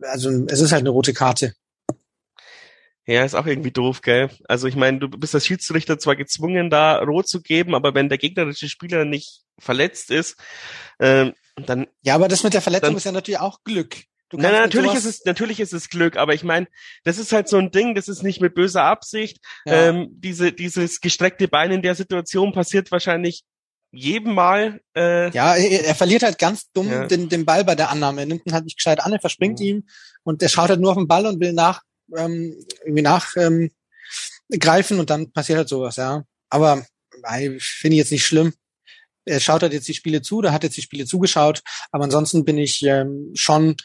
also es ist halt eine rote Karte. Ja, ist auch irgendwie doof, gell? Also ich meine, du bist als Schiedsrichter zwar gezwungen, da rot zu geben, aber wenn der gegnerische Spieler nicht verletzt ist, ähm, dann. Ja, aber das mit der Verletzung dann, ist ja natürlich auch Glück. Nein, natürlich ist es natürlich ist es Glück, aber ich meine, das ist halt so ein Ding, das ist nicht mit böser Absicht. Ja. Ähm, diese dieses gestreckte Bein in der Situation passiert wahrscheinlich jedem Mal. Äh, ja, er, er verliert halt ganz dumm ja. den, den Ball bei der Annahme. Er nimmt ihn halt nicht gescheit an, er verspringt mhm. ihm und er schaut halt nur auf den Ball und will nach ähm, irgendwie nachgreifen ähm, und dann passiert halt sowas, ja. Aber finde ich jetzt nicht schlimm. Er schaut halt jetzt die Spiele zu, da hat jetzt die Spiele zugeschaut, aber ansonsten bin ich ähm, schon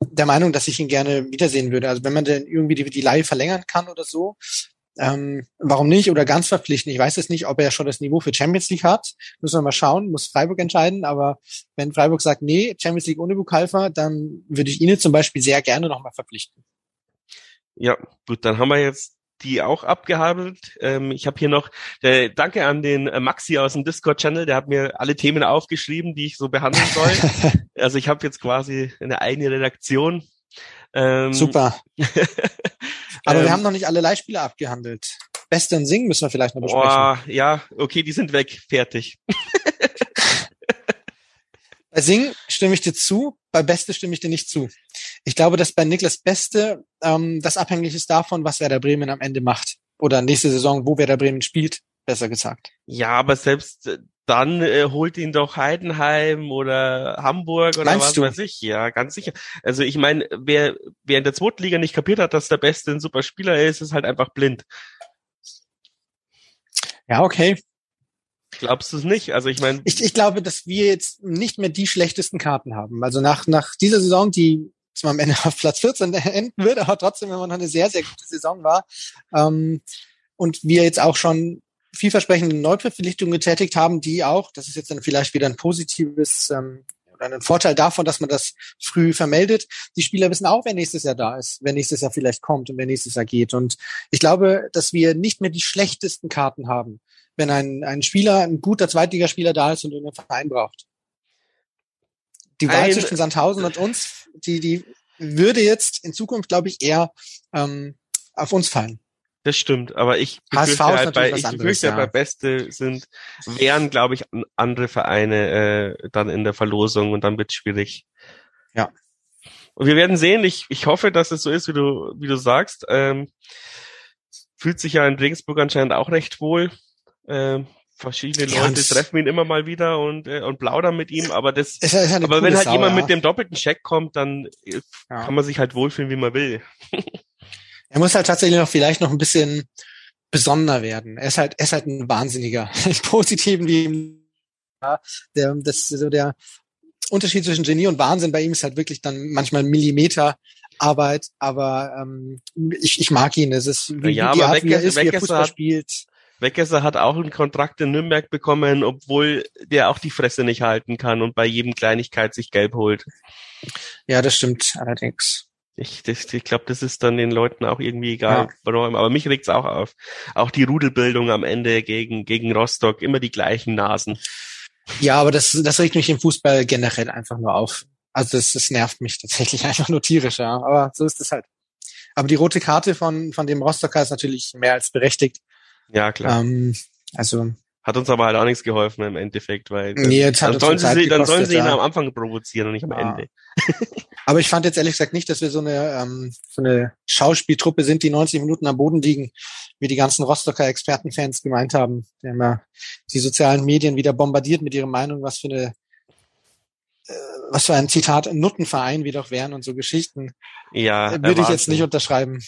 der Meinung, dass ich ihn gerne wiedersehen würde. Also wenn man denn irgendwie die, die Leihe verlängern kann oder so, ähm, warum nicht? Oder ganz verpflichten. Ich weiß jetzt nicht, ob er schon das Niveau für Champions League hat. Müssen wir mal schauen, muss Freiburg entscheiden. Aber wenn Freiburg sagt, nee, Champions League ohne Bukalfa, dann würde ich ihn zum Beispiel sehr gerne nochmal verpflichten. Ja, gut, dann haben wir jetzt die auch abgehandelt. Ähm, ich habe hier noch äh, Danke an den äh, Maxi aus dem Discord-Channel, der hat mir alle Themen aufgeschrieben, die ich so behandeln soll. [LAUGHS] also ich habe jetzt quasi eine eigene Redaktion. Ähm, Super. [LAUGHS] Aber ähm, wir haben noch nicht alle Leihspiele abgehandelt. Beste und Sing müssen wir vielleicht noch besprechen. Boah, ja, okay, die sind weg. Fertig. [LAUGHS] Bei Sing stimme ich dir zu, bei Beste stimme ich dir nicht zu. Ich glaube, dass bei Niklas Beste ähm, das abhängig ist davon, was Werder Bremen am Ende macht. Oder nächste Saison, wo Werder Bremen spielt, besser gesagt. Ja, aber selbst äh, dann äh, holt ihn doch Heidenheim oder Hamburg oder Meinst was du? weiß ich. Ja, ganz sicher. Also ich meine, wer, wer in der zweiten Liga nicht kapiert hat, dass der Beste ein super Spieler ist, ist halt einfach blind. Ja, okay. Glaubst du es nicht? Also ich meine. Ich, ich glaube, dass wir jetzt nicht mehr die schlechtesten Karten haben. Also nach, nach dieser Saison, die zwar am Ende [LAUGHS] auf Platz 14 enden wird, aber trotzdem immer noch eine sehr, sehr gute Saison war. Ähm, und wir jetzt auch schon vielversprechende Neuverpflichtungen getätigt haben, die auch, das ist jetzt dann vielleicht wieder ein positives ähm, oder ein Vorteil davon, dass man das früh vermeldet. Die Spieler wissen auch, wer nächstes Jahr da ist, wer nächstes Jahr vielleicht kommt und wer nächstes Jahr geht. Und ich glaube, dass wir nicht mehr die schlechtesten Karten haben wenn ein, ein Spieler, ein guter Zweitligaspieler da ist und einen Verein braucht. Die Wahl ein, zwischen Sandhausen und uns, die, die würde jetzt in Zukunft, glaube ich, eher ähm, auf uns fallen. Das stimmt, aber ich befürchte halt bei, ich befürchte ja. bei Beste sind, wären, glaube ich, andere Vereine äh, dann in der Verlosung und dann wird es schwierig. Ja. Und wir werden sehen, ich, ich hoffe, dass es so ist, wie du, wie du sagst. Ähm, fühlt sich ja in Regensburg anscheinend auch recht wohl. Äh, verschiedene ja, Leute treffen ihn immer mal wieder und, äh, und plaudern mit ihm, aber das, ist, ist aber wenn halt Sau, jemand ja. mit dem doppelten Check kommt, dann äh, ja. kann man sich halt wohlfühlen, wie man will. [LAUGHS] er muss halt tatsächlich noch vielleicht noch ein bisschen besonderer werden. Er ist halt, er ist halt ein Wahnsinniger. [LAUGHS] Im Positiven wie im, ja, der, das, so der Unterschied zwischen Genie und Wahnsinn bei ihm ist halt wirklich dann manchmal Millimeter Arbeit, aber ähm, ich, ich mag ihn. Es ist wie, ja, die Art, wie er ist, wie er Fußball hat, spielt. Weggesser hat auch einen Kontrakt in Nürnberg bekommen, obwohl der auch die Fresse nicht halten kann und bei jedem Kleinigkeit sich gelb holt. Ja, das stimmt allerdings. Ich, ich, ich glaube, das ist dann den Leuten auch irgendwie egal, ja. warum. Aber mich regt's auch auf. Auch die Rudelbildung am Ende gegen, gegen Rostock, immer die gleichen Nasen. Ja, aber das, das regt mich im Fußball generell einfach nur auf. Also das, das nervt mich tatsächlich [LAUGHS] einfach nur tierisch, ja. Aber so ist es halt. Aber die rote Karte von, von dem Rostocker ist natürlich mehr als berechtigt. Ja, klar. Ähm, also hat uns aber halt auch nichts geholfen im Endeffekt, weil nee, jetzt dann, sollen sie, gekostet, dann sollen sie ihn ja. am Anfang provozieren und nicht am ja. Ende. [LAUGHS] aber ich fand jetzt ehrlich gesagt nicht, dass wir so eine, ähm, so eine Schauspieltruppe sind, die 90 Minuten am Boden liegen, wie die ganzen Rostocker Expertenfans gemeint haben. Die haben ja die sozialen Medien wieder bombardiert mit ihrer Meinung, was für eine äh, was für ein Zitat Nuttenverein wir doch wären und so Geschichten. Ja, würde ich jetzt nicht unterschreiben.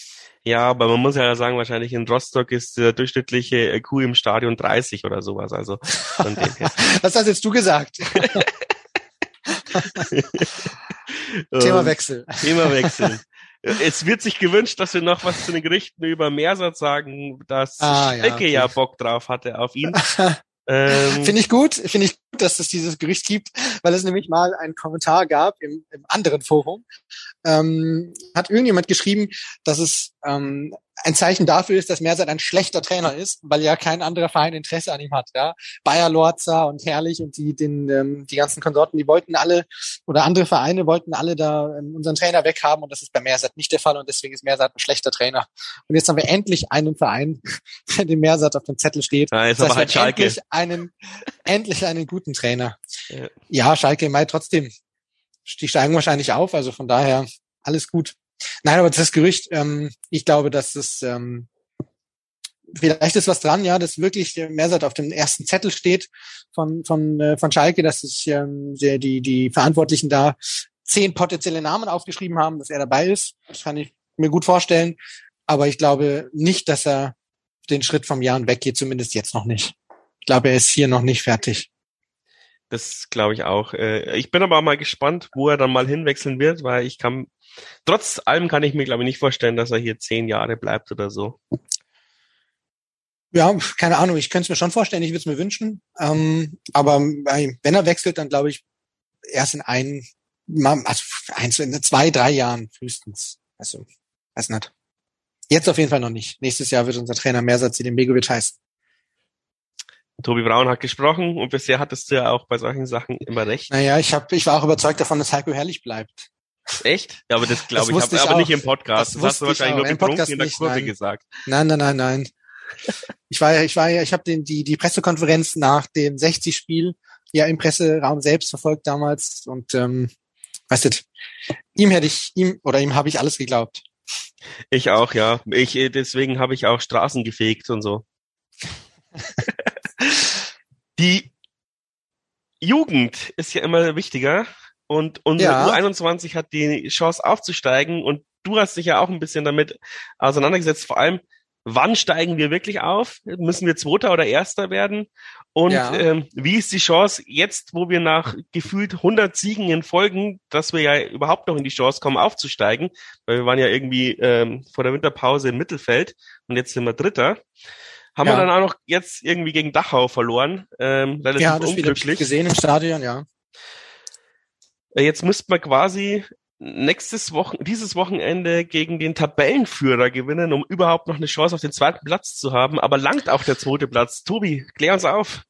Ja, aber man muss ja sagen, wahrscheinlich in Rostock ist der durchschnittliche Kuh im Stadion 30 oder sowas. Also von dem her. [LAUGHS] Was hast jetzt du gesagt? [LAUGHS] [LAUGHS] Thema Wechsel. Thema Wechsel. es wird sich gewünscht, dass wir noch was zu den Gerichten über Meersatz sagen, dass ah, ja, okay. ja Bock drauf hatte auf ihn. Ähm, finde ich gut, finde ich gut, [LAUGHS] dass es dieses Gerücht gibt, weil es nämlich mal einen Kommentar gab im, im anderen Forum. Ähm, hat irgendjemand geschrieben, dass es ähm, ein Zeichen dafür ist, dass Mersat ein schlechter Trainer ist, weil ja kein anderer Verein Interesse an ihm hat. Ja? Bayer Lorza und Herrlich und die, den, ähm, die ganzen Konsorten, die wollten alle, oder andere Vereine wollten alle da ähm, unseren Trainer weghaben und das ist bei Mersat nicht der Fall und deswegen ist Mersat ein schlechter Trainer. Und jetzt haben wir endlich einen Verein, [LAUGHS] der dem Mersat auf dem Zettel steht. Ja, jetzt das heißt, halt Schalke. Endlich einen, endlich einen guten Trainer. Ja, ja Schalke Mai trotzdem. Die steigen wahrscheinlich auf, also von daher alles gut. Nein, aber das Gerücht, ähm, ich glaube, dass es ähm, vielleicht ist was dran, ja, dass wirklich Mersat auf dem ersten Zettel steht von von äh, von Schalke, dass sich ähm, die, die die Verantwortlichen da zehn potenzielle Namen aufgeschrieben haben, dass er dabei ist. Das kann ich mir gut vorstellen. Aber ich glaube nicht, dass er den Schritt vom Jahren weggeht, zumindest jetzt noch nicht. Ich glaube, er ist hier noch nicht fertig. Das glaube ich auch. Äh, ich bin aber mal gespannt, wo er dann mal hinwechseln wird, weil ich kann Trotz allem kann ich mir, glaube ich, nicht vorstellen, dass er hier zehn Jahre bleibt oder so. Ja, keine Ahnung, ich könnte es mir schon vorstellen, ich würde es mir wünschen. Ähm, aber wenn er wechselt, dann glaube ich erst in ein, also eins, in zwei, drei Jahren frühestens. Also, weiß nicht. Jetzt auf jeden Fall noch nicht. Nächstes Jahr wird unser Trainer Mersatz den Begovic heißen. Tobi Braun hat gesprochen und bisher hattest du ja auch bei solchen Sachen immer recht. Naja, ich, hab, ich war auch überzeugt davon, dass Heiko Herrlich bleibt. Echt? Ja, aber das glaube ich, hab, ich aber auch. nicht im Podcast. Das, das hast du wahrscheinlich nur betrunken in der Kurve nein. gesagt. Nein, nein, nein, nein. Ich war ja, ich war ja, ich habe den die die Pressekonferenz nach dem 60 Spiel ja im Presseraum selbst verfolgt damals und ähm, weißt du, ihm hätte ich ihm oder ihm habe ich alles geglaubt. Ich auch, ja. Ich deswegen habe ich auch Straßen gefegt und so. [LAUGHS] die Jugend ist ja immer wichtiger und unsere ja. U21 hat die Chance aufzusteigen und du hast dich ja auch ein bisschen damit auseinandergesetzt, vor allem, wann steigen wir wirklich auf? Müssen wir Zweiter oder Erster werden? Und ja. ähm, wie ist die Chance jetzt, wo wir nach gefühlt 100 Siegen in Folgen, dass wir ja überhaupt noch in die Chance kommen, aufzusteigen? Weil wir waren ja irgendwie ähm, vor der Winterpause im Mittelfeld und jetzt sind wir Dritter. Haben ja. wir dann auch noch jetzt irgendwie gegen Dachau verloren. Ähm, relativ ja, das unglücklich. gesehen im Stadion, ja. Äh, jetzt müsste man quasi nächstes Wochen, dieses Wochenende gegen den Tabellenführer gewinnen, um überhaupt noch eine Chance auf den zweiten Platz zu haben. Aber langt auch der zweite Platz. Tobi, klär uns auf.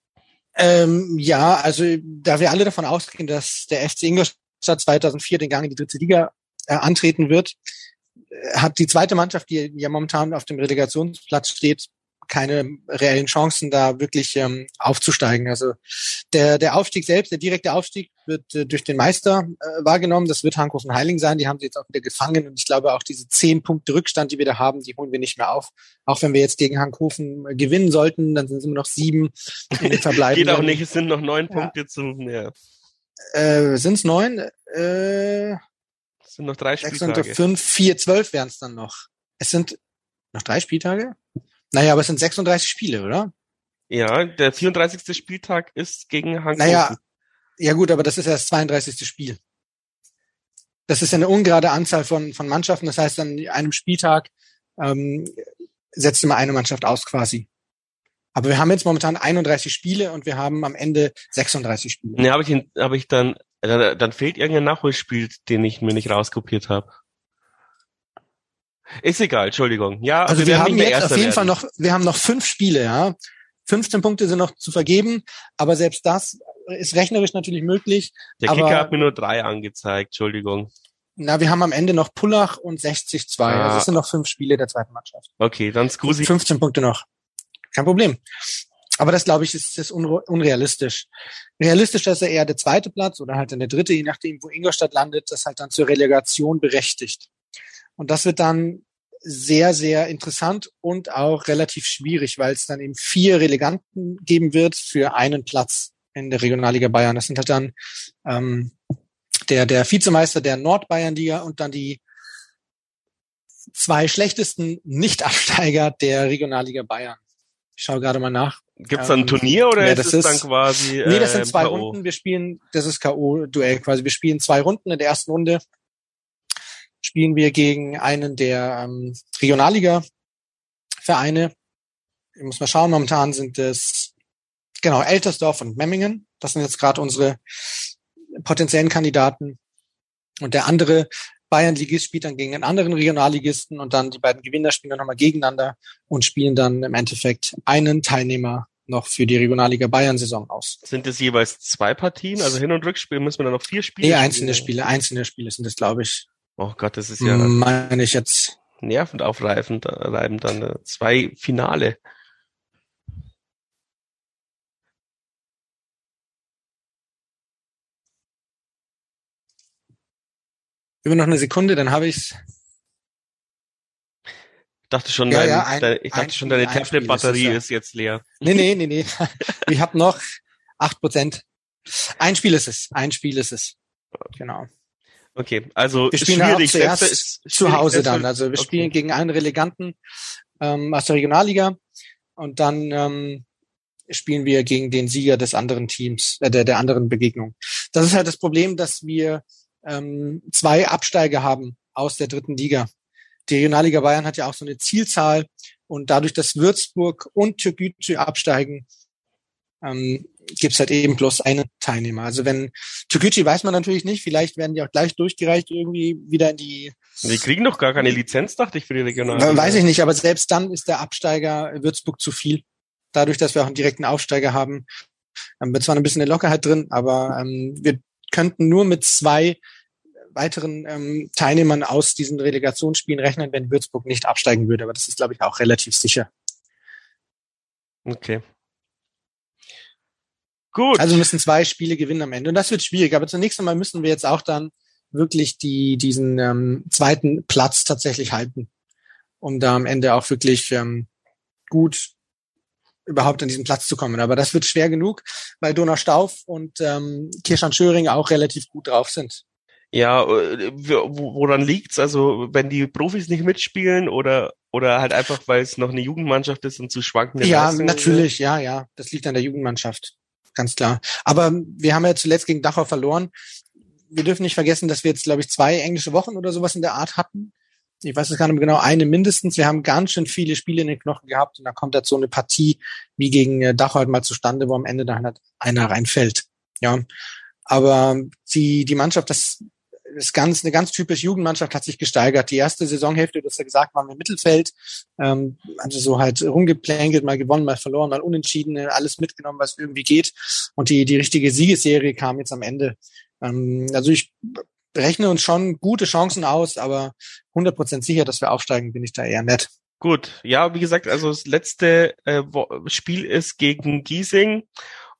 Ähm, ja, also da wir alle davon ausgehen, dass der FC Ingolstadt 2004 den Gang in die dritte Liga äh, antreten wird, äh, hat die zweite Mannschaft, die ja momentan auf dem Relegationsplatz steht, keine reellen Chancen, da wirklich ähm, aufzusteigen. Also der, der Aufstieg selbst, der direkte Aufstieg wird äh, durch den Meister äh, wahrgenommen. Das wird Hankofen Heiling sein. Die haben sie jetzt auch wieder gefangen. Und ich glaube auch diese zehn Punkte Rückstand, die wir da haben, die holen wir nicht mehr auf. Auch wenn wir jetzt gegen Hankofen äh, gewinnen sollten, dann sind es immer noch sieben in den [LAUGHS] Verbleibenden. Geht auch nicht, es sind noch neun ja. Punkte zum ja. Äh, sind es neun? Äh, es sind noch drei Spieltage. Sechs und fünf, vier, zwölf wären es dann noch. Es sind noch drei Spieltage? Naja, aber es sind 36 Spiele, oder? Ja, der 34. Spieltag ist gegen Hankoven. Naja, ja gut, aber das ist erst das 32. Spiel. Das ist eine ungerade Anzahl von, von Mannschaften. Das heißt, an einem Spieltag ähm, setzt immer eine Mannschaft aus quasi. Aber wir haben jetzt momentan 31 Spiele und wir haben am Ende 36 Spiele. Ne, habe ich, hab ich dann, dann fehlt irgendein Nachholspiel, den ich mir nicht rauskopiert habe. Ist egal, Entschuldigung. Ja, also, also wir, wir haben jetzt auf jeden werden. Fall noch, wir haben noch fünf Spiele, ja. 15 Punkte sind noch zu vergeben, aber selbst das ist rechnerisch natürlich möglich. Der Kicker hat mir nur drei angezeigt, Entschuldigung. Na, wir haben am Ende noch Pullach und 60-2. Ah. Also es sind noch fünf Spiele der zweiten Mannschaft. Okay, dann Scusi. 15 Punkte noch. Kein Problem. Aber das, glaube ich, ist, ist unrealistisch. Realistisch ist er eher der zweite Platz oder halt dann der dritte, je nachdem, wo Ingolstadt landet, das halt dann zur Relegation berechtigt. Und das wird dann sehr, sehr interessant und auch relativ schwierig, weil es dann eben vier Releganten geben wird für einen Platz in der Regionalliga Bayern. Das sind halt dann ähm, der, der Vizemeister der Nordbayernliga und dann die zwei schlechtesten Nicht-Absteiger der Regionalliga Bayern. Ich schaue gerade mal nach. Gibt es dann ein ähm, Turnier oder ja, ist es dann quasi? Äh, nee, das sind äh, zwei Runden. Wir spielen, das ist K.O.-Duell quasi. Wir spielen zwei Runden in der ersten Runde spielen wir gegen einen der ähm, Regionalliga-Vereine. Ich muss mal schauen, momentan sind es genau Eltersdorf und Memmingen. Das sind jetzt gerade unsere potenziellen Kandidaten. Und der andere Bayern-Ligist spielt dann gegen einen anderen Regionalligisten und dann die beiden Gewinner spielen dann nochmal gegeneinander und spielen dann im Endeffekt einen Teilnehmer noch für die Regionalliga Bayern-Saison aus. Sind es jeweils zwei Partien, also Hin- und Rückspiel, müssen wir dann noch vier Spiele? Nee, einzelne Spiele, einzelne Spiele sind es, glaube ich. Oh Gott, das ist ja. Meine ich jetzt. Nervend aufreibend, reibend dann äh, zwei Finale. Über noch eine Sekunde, dann habe ich's. Ich dachte schon, Ja, dein, ja, ein- dein, ich dachte ein schon, deine Tablet-Batterie ist ist jetzt leer. Nee, nee, nee, nee. [LAUGHS] ich habe noch acht Prozent. Ein Spiel ist es. Ein Spiel ist es. Genau. Okay, also Wir spielen ja auch schwierig. zuerst ist zu schwierig, Hause dann. Also wir okay. spielen gegen einen Releganten ähm, aus der Regionalliga und dann ähm, spielen wir gegen den Sieger des anderen Teams, äh, der, der anderen Begegnung. Das ist halt das Problem, dass wir ähm, zwei Absteiger haben aus der dritten Liga. Die Regionalliga Bayern hat ja auch so eine Zielzahl und dadurch, dass Würzburg und Türkgücü absteigen, ähm, gibt's halt eben bloß einen Teilnehmer. Also wenn Türkgücü weiß man natürlich nicht, vielleicht werden die auch gleich durchgereicht irgendwie wieder in die Die kriegen doch gar keine Lizenz, dachte ich, für die Regionalliga. Weiß ich nicht, aber selbst dann ist der Absteiger Würzburg zu viel. Dadurch, dass wir auch einen direkten Aufsteiger haben, haben wir zwar ein bisschen eine Lockerheit drin, aber ähm, wir könnten nur mit zwei weiteren ähm, Teilnehmern aus diesen Relegationsspielen rechnen, wenn Würzburg nicht absteigen würde. Aber das ist, glaube ich, auch relativ sicher. Okay. Gut. Also müssen zwei Spiele gewinnen am Ende. Und das wird schwierig. Aber zunächst einmal müssen wir jetzt auch dann wirklich die, diesen ähm, zweiten Platz tatsächlich halten, um da am Ende auch wirklich ähm, gut überhaupt an diesen Platz zu kommen. Aber das wird schwer genug, weil Donaustauf und ähm, Kirschan Schöring auch relativ gut drauf sind. Ja, äh, wo- woran liegt's? Also wenn die Profis nicht mitspielen oder oder halt einfach, weil es noch eine Jugendmannschaft ist und zu schwankende Ja, Leistungen natürlich, ja, ja. Das liegt an der Jugendmannschaft. Ganz klar. Aber wir haben ja zuletzt gegen Dachau verloren. Wir dürfen nicht vergessen, dass wir jetzt, glaube ich, zwei englische Wochen oder sowas in der Art hatten. Ich weiß es gar nicht mehr genau, eine mindestens. Wir haben ganz schön viele Spiele in den Knochen gehabt und da kommt jetzt so eine Partie wie gegen äh, Dachau halt mal zustande, wo am Ende dann halt einer reinfällt. Ja. Aber die, die Mannschaft, das ist ganz, eine ganz typisch Jugendmannschaft hat sich gesteigert. Die erste Saisonhälfte, du hast ja gesagt, waren wir im Mittelfeld. Ähm, also so halt rumgeplänkelt, mal gewonnen, mal verloren, mal unentschieden, alles mitgenommen, was irgendwie geht. Und die, die richtige Siegesserie kam jetzt am Ende. Ähm, also ich rechne uns schon gute Chancen aus, aber 100% sicher, dass wir aufsteigen, bin ich da eher nett. Gut, ja, wie gesagt, also das letzte äh, Spiel ist gegen Giesing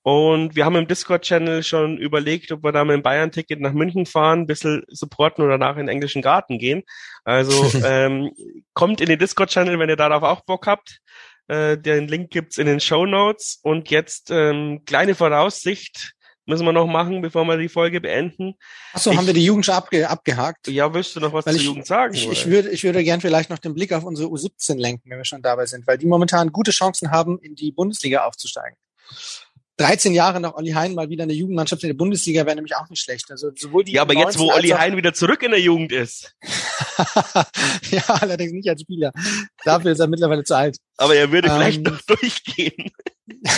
und wir haben im Discord-Channel schon überlegt, ob wir da mit dem Bayern-Ticket nach München fahren, ein bisschen supporten oder nachher in den englischen Garten gehen. Also [LAUGHS] ähm, kommt in den Discord-Channel, wenn ihr darauf auch Bock habt. Äh, den Link gibt's in den Show Notes und jetzt ähm, kleine Voraussicht müssen wir noch machen, bevor wir die Folge beenden. Achso, haben wir die Jugend schon abge, abgehakt? Ja, willst du noch was Weil zur ich- Jugend sagen? Ich, ich, würde, ich würde gern vielleicht noch den Blick auf unsere U17 lenken, wenn wir schon dabei sind, weil die momentan gute Chancen haben, in die Bundesliga aufzusteigen. 13 Jahre nach Olli Hein mal wieder eine Jugendmannschaft in der Bundesliga wäre nämlich auch nicht schlecht. Also sowohl die ja, aber jetzt, wo 19 Olli Hein wieder zurück in der Jugend ist. [LAUGHS] ja, allerdings nicht als Spieler. Dafür ist er mittlerweile zu alt. Aber er würde Ähm, vielleicht noch [LAUGHS] durchgehen. [LAUGHS]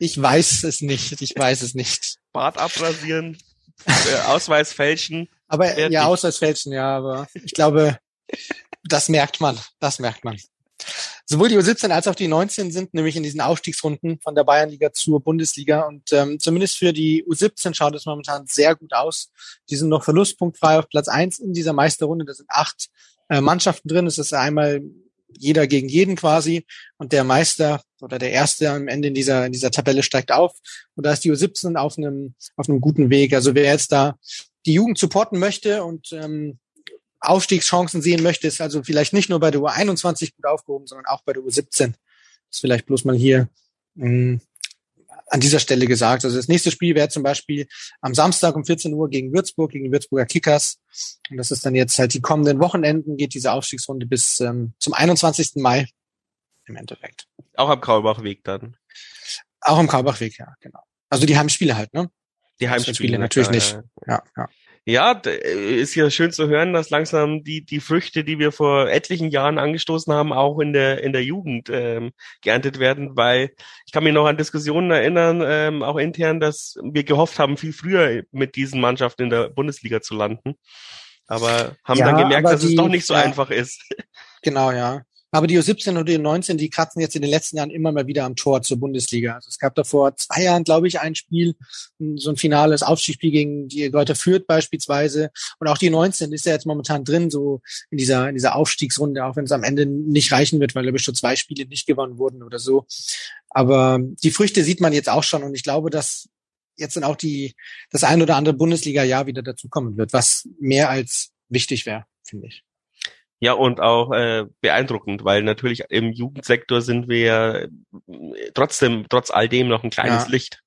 Ich weiß es nicht. Ich weiß es nicht. Bart abrasieren, äh, Ausweis fälschen. Aber ja, Ausweisfälschen, ja, aber ich glaube, das merkt man. Das merkt man. Sowohl die U17 als auch die 19 sind nämlich in diesen Aufstiegsrunden von der Bayernliga zur Bundesliga und ähm, zumindest für die U17 schaut es momentan sehr gut aus. Die sind noch verlustpunktfrei auf Platz eins in dieser Meisterrunde. Da sind acht äh, Mannschaften drin. Es ist einmal jeder gegen jeden quasi und der Meister oder der Erste am Ende in dieser in dieser Tabelle steigt auf und da ist die U17 auf einem auf einem guten Weg. Also wer jetzt da die Jugend supporten möchte und ähm, Aufstiegschancen sehen möchte, ist also vielleicht nicht nur bei der U21 gut aufgehoben, sondern auch bei der U17. Das ist vielleicht bloß mal hier mh, an dieser Stelle gesagt. Also das nächste Spiel wäre zum Beispiel am Samstag um 14 Uhr gegen Würzburg, gegen die Würzburger Kickers. Und das ist dann jetzt halt die kommenden Wochenenden, geht diese Aufstiegsrunde bis ähm, zum 21. Mai im Endeffekt. Auch am Kaulbachweg dann. Auch im Kaubachweg, ja, genau. Also die Heimspiele halt, ne? Die Auswärtsspiele Heimspiele natürlich klar, nicht. ja. Ja, ja. Ja, ist ja schön zu hören, dass langsam die, die Früchte, die wir vor etlichen Jahren angestoßen haben, auch in der, in der Jugend ähm, geerntet werden, weil ich kann mich noch an Diskussionen erinnern, ähm, auch intern, dass wir gehofft haben, viel früher mit diesen Mannschaften in der Bundesliga zu landen. Aber haben ja, dann gemerkt, dass die, es doch nicht so ja, einfach ist. Genau, ja. Aber die U17 und die U19, die kratzen jetzt in den letzten Jahren immer mal wieder am Tor zur Bundesliga. Also es gab da vor zwei Jahren, glaube ich, ein Spiel, so ein finales Aufstiegsspiel gegen die Leute führt beispielsweise. Und auch die 19 ist ja jetzt momentan drin, so in dieser, in dieser Aufstiegsrunde, auch wenn es am Ende nicht reichen wird, weil, glaube ich, schon zwei Spiele nicht gewonnen wurden oder so. Aber die Früchte sieht man jetzt auch schon. Und ich glaube, dass jetzt dann auch die, das ein oder andere Bundesliga-Jahr wieder dazukommen wird, was mehr als wichtig wäre, finde ich. Ja, und auch äh, beeindruckend, weil natürlich im Jugendsektor sind wir trotzdem, trotz all dem noch ein kleines ja. Licht.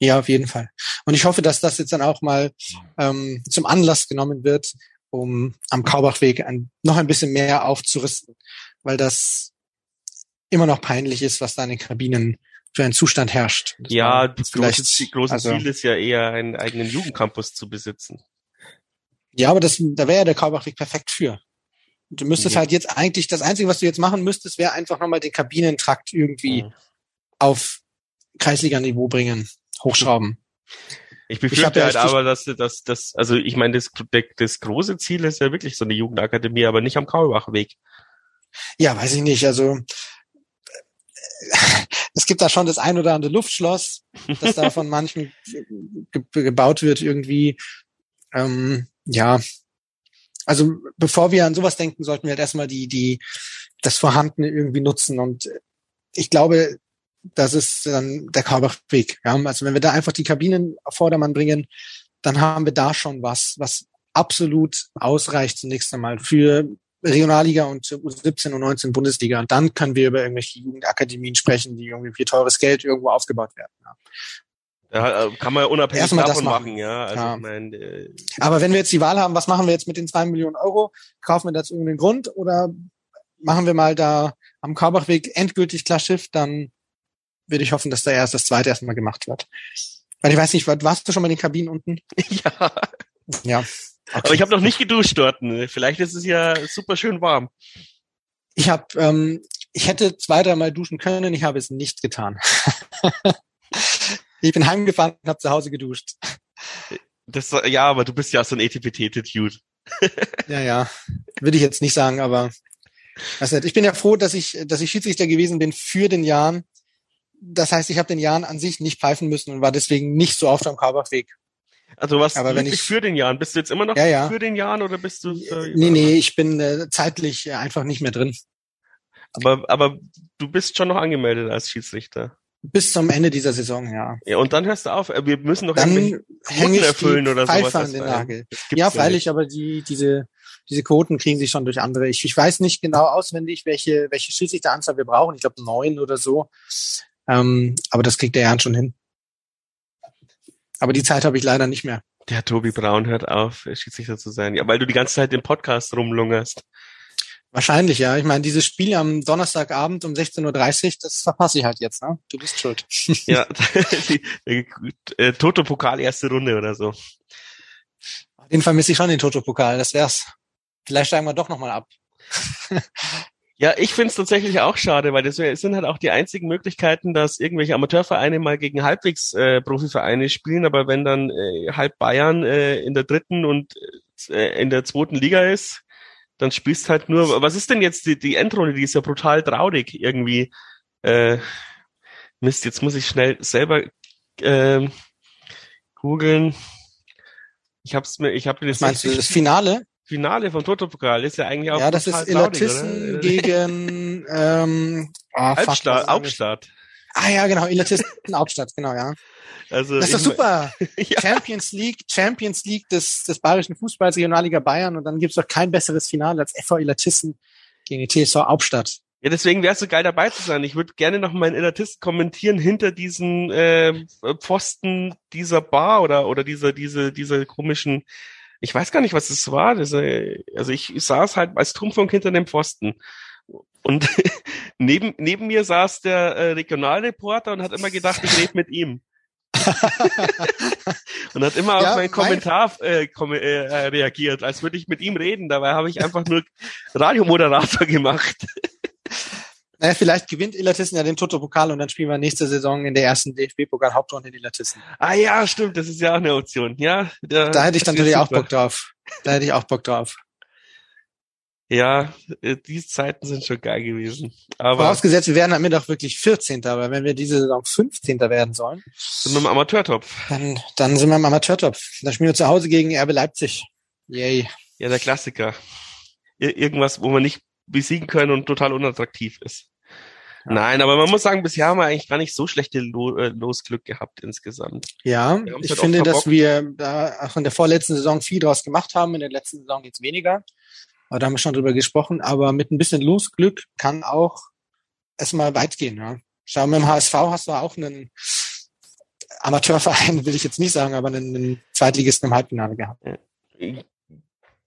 Ja, auf jeden Fall. Und ich hoffe, dass das jetzt dann auch mal ähm, zum Anlass genommen wird, um am Kaubachweg ein, noch ein bisschen mehr aufzurüsten, weil das immer noch peinlich ist, was da in den Kabinen für einen Zustand herrscht. Das ja, das große, große also, Ziel ist ja eher, einen eigenen Jugendcampus zu besitzen. Ja, aber das, da wäre ja der Kaubachweg perfekt für. Du müsstest mhm. halt jetzt eigentlich, das Einzige, was du jetzt machen müsstest, wäre einfach nochmal den Kabinentrakt irgendwie mhm. auf Kreisliga-Niveau bringen, hochschrauben. Ich befürchte ich halt aber, dass dass das, also ich meine, das, das große Ziel ist ja wirklich so eine Jugendakademie, aber nicht am Kaulbachweg. Ja, weiß ich nicht. Also [LAUGHS] es gibt da schon das ein oder andere Luftschloss, das da [LAUGHS] von manchen ge gebaut wird irgendwie. Ähm, ja, also bevor wir an sowas denken, sollten wir halt erstmal die, die, das Vorhandene irgendwie nutzen. Und ich glaube, das ist dann der Kaubachweg. Ja? Also wenn wir da einfach die Kabinen auf Vordermann bringen, dann haben wir da schon was, was absolut ausreicht zunächst einmal für Regionalliga und U17 und 19 Bundesliga. Und dann können wir über irgendwelche Jugendakademien sprechen, die irgendwie für teures Geld irgendwo aufgebaut werden. Ja. Ja, äh, kann man ja unabhängig Erstmal davon machen. machen. ja. Also ja. Ich mein, äh, Aber wenn wir jetzt die Wahl haben, was machen wir jetzt mit den zwei Millionen Euro? Kaufen wir das irgendeinen Grund oder machen wir mal da am Kaubachweg endgültig klar Schiff, dann würde ich hoffen, dass da erst das zweite erstmal gemacht wird. Weil ich weiß nicht, warst du schon mal in den Kabinen unten? [LAUGHS] Ja. Ja. Okay. Aber ich habe noch nicht geduscht dort. Ne? Vielleicht ist es ja super schön warm. Ich habe, ähm, ich hätte zwei, dreimal duschen können, ich habe es nicht getan. [LAUGHS] Ich bin heimgefahren und habe zu Hause geduscht. Das, ja, aber du bist ja so ein Etipetete-Dude. [LAUGHS] ja, ja. Würde ich jetzt nicht sagen, aber also ich bin ja froh, dass ich, dass ich Schiedsrichter gewesen bin für den Jahren. Das heißt, ich habe den Jahren an sich nicht pfeifen müssen und war deswegen nicht so oft am Kaubachweg. Also was aber wenn ich für den Jahren? Bist du jetzt immer noch ja, ja. für den Jahren oder bist du? Äh, nee, nee, ich bin äh, zeitlich äh, einfach nicht mehr drin. Aber, aber du bist schon noch angemeldet als Schiedsrichter. Bis zum Ende dieser Saison, ja. Ja, und dann hörst du auf. Wir müssen doch dann ich erfüllen oder Pfeife sowas. an den Nagel. Ja, freilich, aber die, diese, diese Quoten kriegen sich schon durch andere. Ich, ich weiß nicht genau auswendig, welche, welche Schiedsrichteranzahl wir brauchen. Ich glaube neun oder so. Ähm, aber das kriegt der Jan schon hin. Aber die Zeit habe ich leider nicht mehr. Der Tobi Braun hört auf, Schiedsrichter zu sein. Ja, weil du die ganze Zeit den Podcast rumlungerst. Wahrscheinlich, ja. Ich meine, dieses Spiel am Donnerstagabend um 16.30 Uhr, das verpasse ich halt jetzt, ne? Du bist schuld. [LAUGHS] ja, [LAUGHS] die, die, äh, Toto-Pokal erste Runde oder so. Auf jeden Fall misse ich schon den Toto-Pokal, das wär's. Vielleicht steigen wir doch nochmal ab. [LAUGHS] ja, ich find's tatsächlich auch schade, weil das sind halt auch die einzigen Möglichkeiten, dass irgendwelche Amateurvereine mal gegen halbwegs äh, Profivereine spielen, aber wenn dann äh, halb Bayern äh, in der dritten und äh, in der zweiten Liga ist, dann spielst halt nur, was ist denn jetzt die, die Endrunde, die ist ja brutal traurig irgendwie. Äh, Mist, jetzt muss ich schnell selber äh, googeln. Ich hab's mir, ich habe mir das. Meinst du das Finale? Finale vom Toto-Pokal ist ja eigentlich auch Ja, das ist Illertissen gegen ähm, oh, Albstadt, Hauptstadt. Ah ja, genau, Illertissen Hauptstadt, genau, ja. Also das ist doch super. [LAUGHS] ja. Champions League, Champions League des, des bayerischen Fußballs, Regionalliga Bayern und dann gibt's doch kein besseres Finale als FV Illertissen gegen die TSV Hauptstadt. Ja, deswegen wäre es so geil dabei zu sein. Ich würde gerne noch meinen Illertisten kommentieren hinter diesen äh, Pfosten dieser Bar oder oder dieser diese diese komischen ich weiß gar nicht, was es war. Das, also ich saß halt als Trumpfung hinter dem Pfosten. Und [LAUGHS] neben, neben mir saß der äh, Regionalreporter und hat immer gedacht, ich rede mit ihm. [LAUGHS] und hat immer ja, auf meinen Kommentar äh, kom äh, reagiert, als würde ich mit ihm reden. Dabei habe ich einfach nur Radiomoderator gemacht. [LAUGHS] Naja, vielleicht gewinnt Illertissen ja den Toto-Pokal und dann spielen wir nächste Saison in der ersten DFB-Pokal-Hauptrunde in Illertissen. Ah ja, stimmt, das ist ja auch eine Option. Ja, da, da hätte ich dann natürlich auch Bock drauf. Da hätte ich auch Bock drauf. Ja, äh, diese Zeiten sind schon geil gewesen. Aber Vorausgesetzt, wir werden am auch wirklich 14. Aber wenn wir diese Saison 15. werden sollen, sind wir im Amateurtopf. Dann, dann sind wir im Amateurtopf. Dann spielen wir zu Hause gegen RB Leipzig. Yay. Ja, der Klassiker. Ir irgendwas, wo man nicht besiegen können und total unattraktiv ist. Ja. Nein, aber man muss sagen, bisher haben wir eigentlich gar nicht so schlechte Lo äh, Losglück gehabt insgesamt. Ja, ich halt finde, dass wir da auch in der vorletzten Saison viel draus gemacht haben. In der letzten Saison jetzt weniger. Aber da haben wir schon drüber gesprochen. Aber mit ein bisschen Losglück kann auch erstmal weit gehen. Ja. Schau, mit dem HSV hast du auch einen Amateurverein, will ich jetzt nicht sagen, aber einen, einen Zweitligisten im Halbfinale gehabt.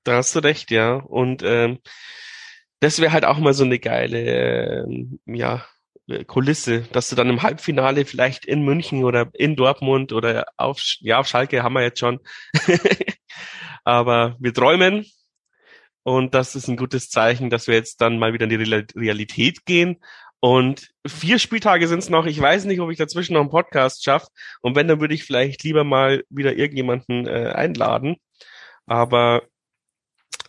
Da hast du recht, ja. Und ähm, das wäre halt auch mal so eine geile, äh, ja, Kulisse, dass du dann im Halbfinale vielleicht in München oder in Dortmund oder auf, ja, auf Schalke haben wir jetzt schon. [LAUGHS] Aber wir träumen und das ist ein gutes Zeichen, dass wir jetzt dann mal wieder in die Realität gehen. Und vier Spieltage sind es noch. Ich weiß nicht, ob ich dazwischen noch einen Podcast schaffe. Und wenn, dann würde ich vielleicht lieber mal wieder irgendjemanden äh, einladen. Aber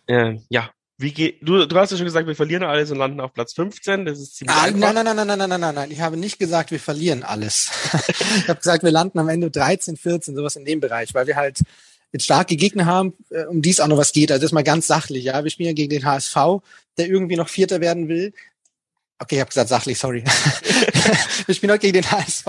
äh, ja, wie geht, du, du hast ja schon gesagt, wir verlieren alles und landen auf Platz 15. Das ist ziemlich ah, einfach. Nein, nein, nein, nein, nein, nein, nein, nein. Ich habe nicht gesagt, wir verlieren alles. [LAUGHS] ich habe gesagt, wir landen am Ende 13, 14, sowas in dem Bereich, weil wir halt jetzt starke Gegner haben, äh, um die es auch noch was geht. Also das mal ganz sachlich. Ja, wir spielen gegen den HSV, der irgendwie noch Vierter werden will. Okay, ich habe gesagt sachlich, sorry. [LAUGHS] wir spielen heute gegen den HSV,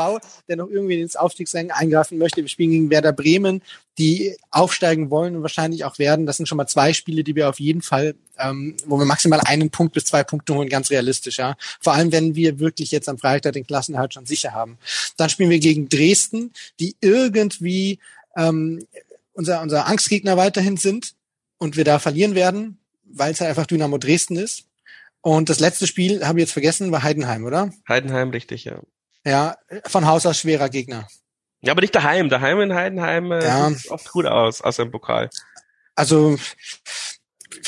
der noch irgendwie ins Aufstiegsrennen eingreifen möchte. Wir spielen gegen Werder Bremen, die aufsteigen wollen und wahrscheinlich auch werden. Das sind schon mal zwei Spiele, die wir auf jeden Fall, ähm, wo wir maximal einen Punkt bis zwei Punkte holen, ganz realistisch. Ja, vor allem wenn wir wirklich jetzt am Freitag den Klassenerhalt schon sicher haben. Dann spielen wir gegen Dresden, die irgendwie ähm, unser unser Angstgegner weiterhin sind und wir da verlieren werden, weil es halt einfach Dynamo Dresden ist. Und das letzte Spiel, habe ich jetzt vergessen, war Heidenheim, oder? Heidenheim, richtig, ja. Ja, von Haus aus schwerer Gegner. Ja, aber nicht daheim. Daheim in Heidenheim äh, ja. sieht oft gut aus, aus dem Pokal. Also,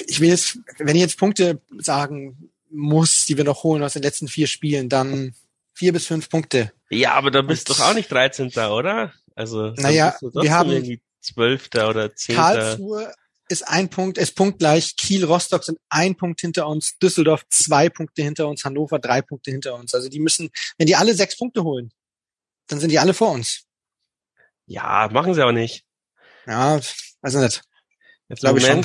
ich will jetzt, wenn ich jetzt Punkte sagen muss, die wir noch holen aus den letzten vier Spielen, dann vier bis fünf Punkte. Ja, aber da bist du doch auch nicht 13. oder? Also, naja, wir haben 12. oder 10. Karlsruhe ist ein Punkt, ist punktgleich. Kiel, Rostock sind ein Punkt hinter uns, Düsseldorf zwei Punkte hinter uns, Hannover drei Punkte hinter uns. Also die müssen, wenn die alle sechs Punkte holen, dann sind die alle vor uns. Ja, machen sie aber nicht. Ja, also nicht. Jetzt glaube ich schon.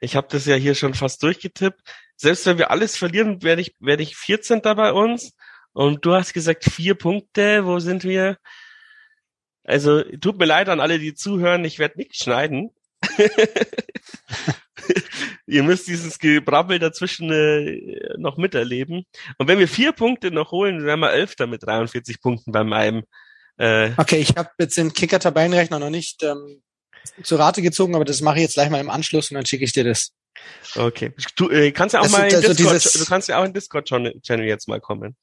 Ich habe das ja hier schon fast durchgetippt. Selbst wenn wir alles verlieren, werde ich, werde ich 14. bei uns. Und du hast gesagt vier Punkte. Wo sind wir? Also tut mir leid an alle, die zuhören. Ich werde nichts schneiden. [LAUGHS] Ihr müsst dieses Gebrabbel dazwischen äh, noch miterleben. Und wenn wir vier Punkte noch holen, wären wir Elfter mit 43 Punkten bei meinem. Äh okay, ich habe jetzt den Kicker-Tabellenrechner noch nicht ähm, zu Rate gezogen, aber das mache ich jetzt gleich mal im Anschluss und dann schicke ich dir das. Okay. Du äh, kannst ja auch das mal in also Discord, du kannst ja auch in Discord-Channel jetzt mal kommen.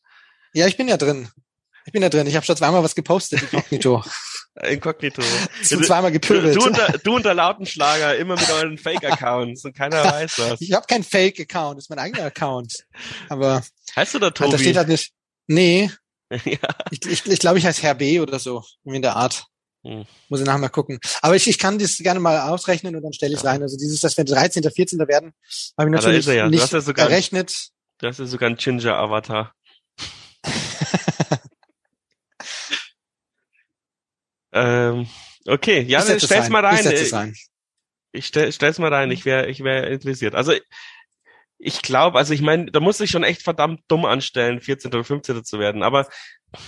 Ja, ich bin ja drin. Ich bin da drin. Ich habe schon zweimal was gepostet, inkognito. [LAUGHS] inkognito. Schon zweimal gepöbelt. Du, du, unter, du unter Lautenschlager, immer mit euren Fake-Accounts und keiner [LAUGHS] weiß was. Ich habe keinen Fake-Account, das ist mein eigener Account. Aber heißt du da Tobi? Da steht halt nicht. Nee. [LAUGHS] ja. Ich, ich, ich glaube, ich heiße Herr B oder so, irgendwie in der Art. Hm. Muss ich nachher mal gucken. Aber ich, ich kann das gerne mal ausrechnen und dann stelle ich ja. rein. Also dieses, dass wir 13., 14. werden, habe ich natürlich ja. nicht ja errechnet. du hast ja sogar einen Ginger-Avatar. Ähm, okay, ja, stell's mal rein. Ich, ich stell, stell's mal rein, ich wäre ich wär interessiert. Also ich glaube, also ich meine, da muss ich schon echt verdammt dumm anstellen, 14. oder 15. zu werden. Aber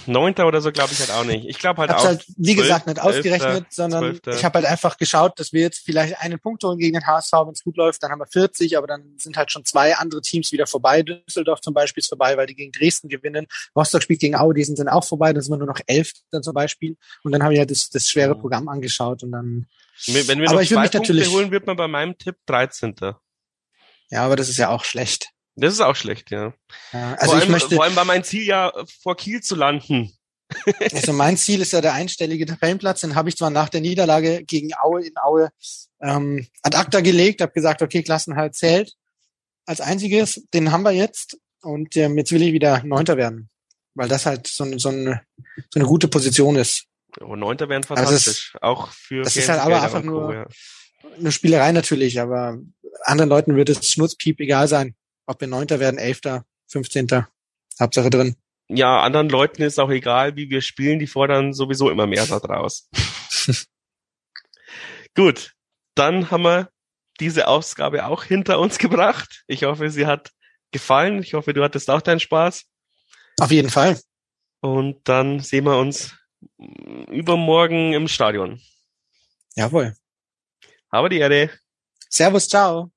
Neunter oder so glaube ich halt auch nicht. Ich glaube halt Hab's auch. halt, wie 12, gesagt, nicht ausgerechnet, 11, sondern 12. ich habe halt einfach geschaut, dass wir jetzt vielleicht einen Punkt holen gegen den HSV, wenn es gut läuft, dann haben wir 40, aber dann sind halt schon zwei andere Teams wieder vorbei. Düsseldorf zum Beispiel ist vorbei, weil die gegen Dresden gewinnen. Rostock spielt gegen Aue, die sind dann auch vorbei, dann sind wir nur noch elf dann zum Beispiel. Und dann habe ich halt das, das schwere Programm angeschaut und dann. Wenn wir aber noch zwei Punkte holen, wird man bei meinem Tipp 13. Ja, aber das ist ja auch schlecht. Das ist auch schlecht, ja. ja also vor, ich möchte, vor allem war mein Ziel ja, vor Kiel zu landen. [LAUGHS] also mein Ziel ist ja der einstellige Tabellenplatz. Den habe ich zwar nach der Niederlage gegen Aue in Aue ähm, ad acta gelegt, habe gesagt, okay, Klassenhalt zählt als einziges. Den haben wir jetzt und ähm, jetzt will ich wieder Neunter werden, weil das halt so, so, eine, so eine gute Position ist. Oh, Neunter wären fantastisch, also auch für das ist halt aber einfach nur ja. eine Spielerei natürlich, aber anderen Leuten wird es Schnurzpiep egal sein, ob wir Neunter werden, Elfter, Fünfzehnter, Hauptsache drin ja, anderen Leuten ist auch egal, wie wir spielen, die fordern sowieso immer mehr da draus. [LAUGHS] Gut, dann haben wir diese Ausgabe auch hinter uns gebracht. Ich hoffe, sie hat gefallen. Ich hoffe, du hattest auch deinen Spaß. Auf jeden Fall. Und dann sehen wir uns übermorgen im Stadion. Jawohl. Aber die Erde. Servus, ciao.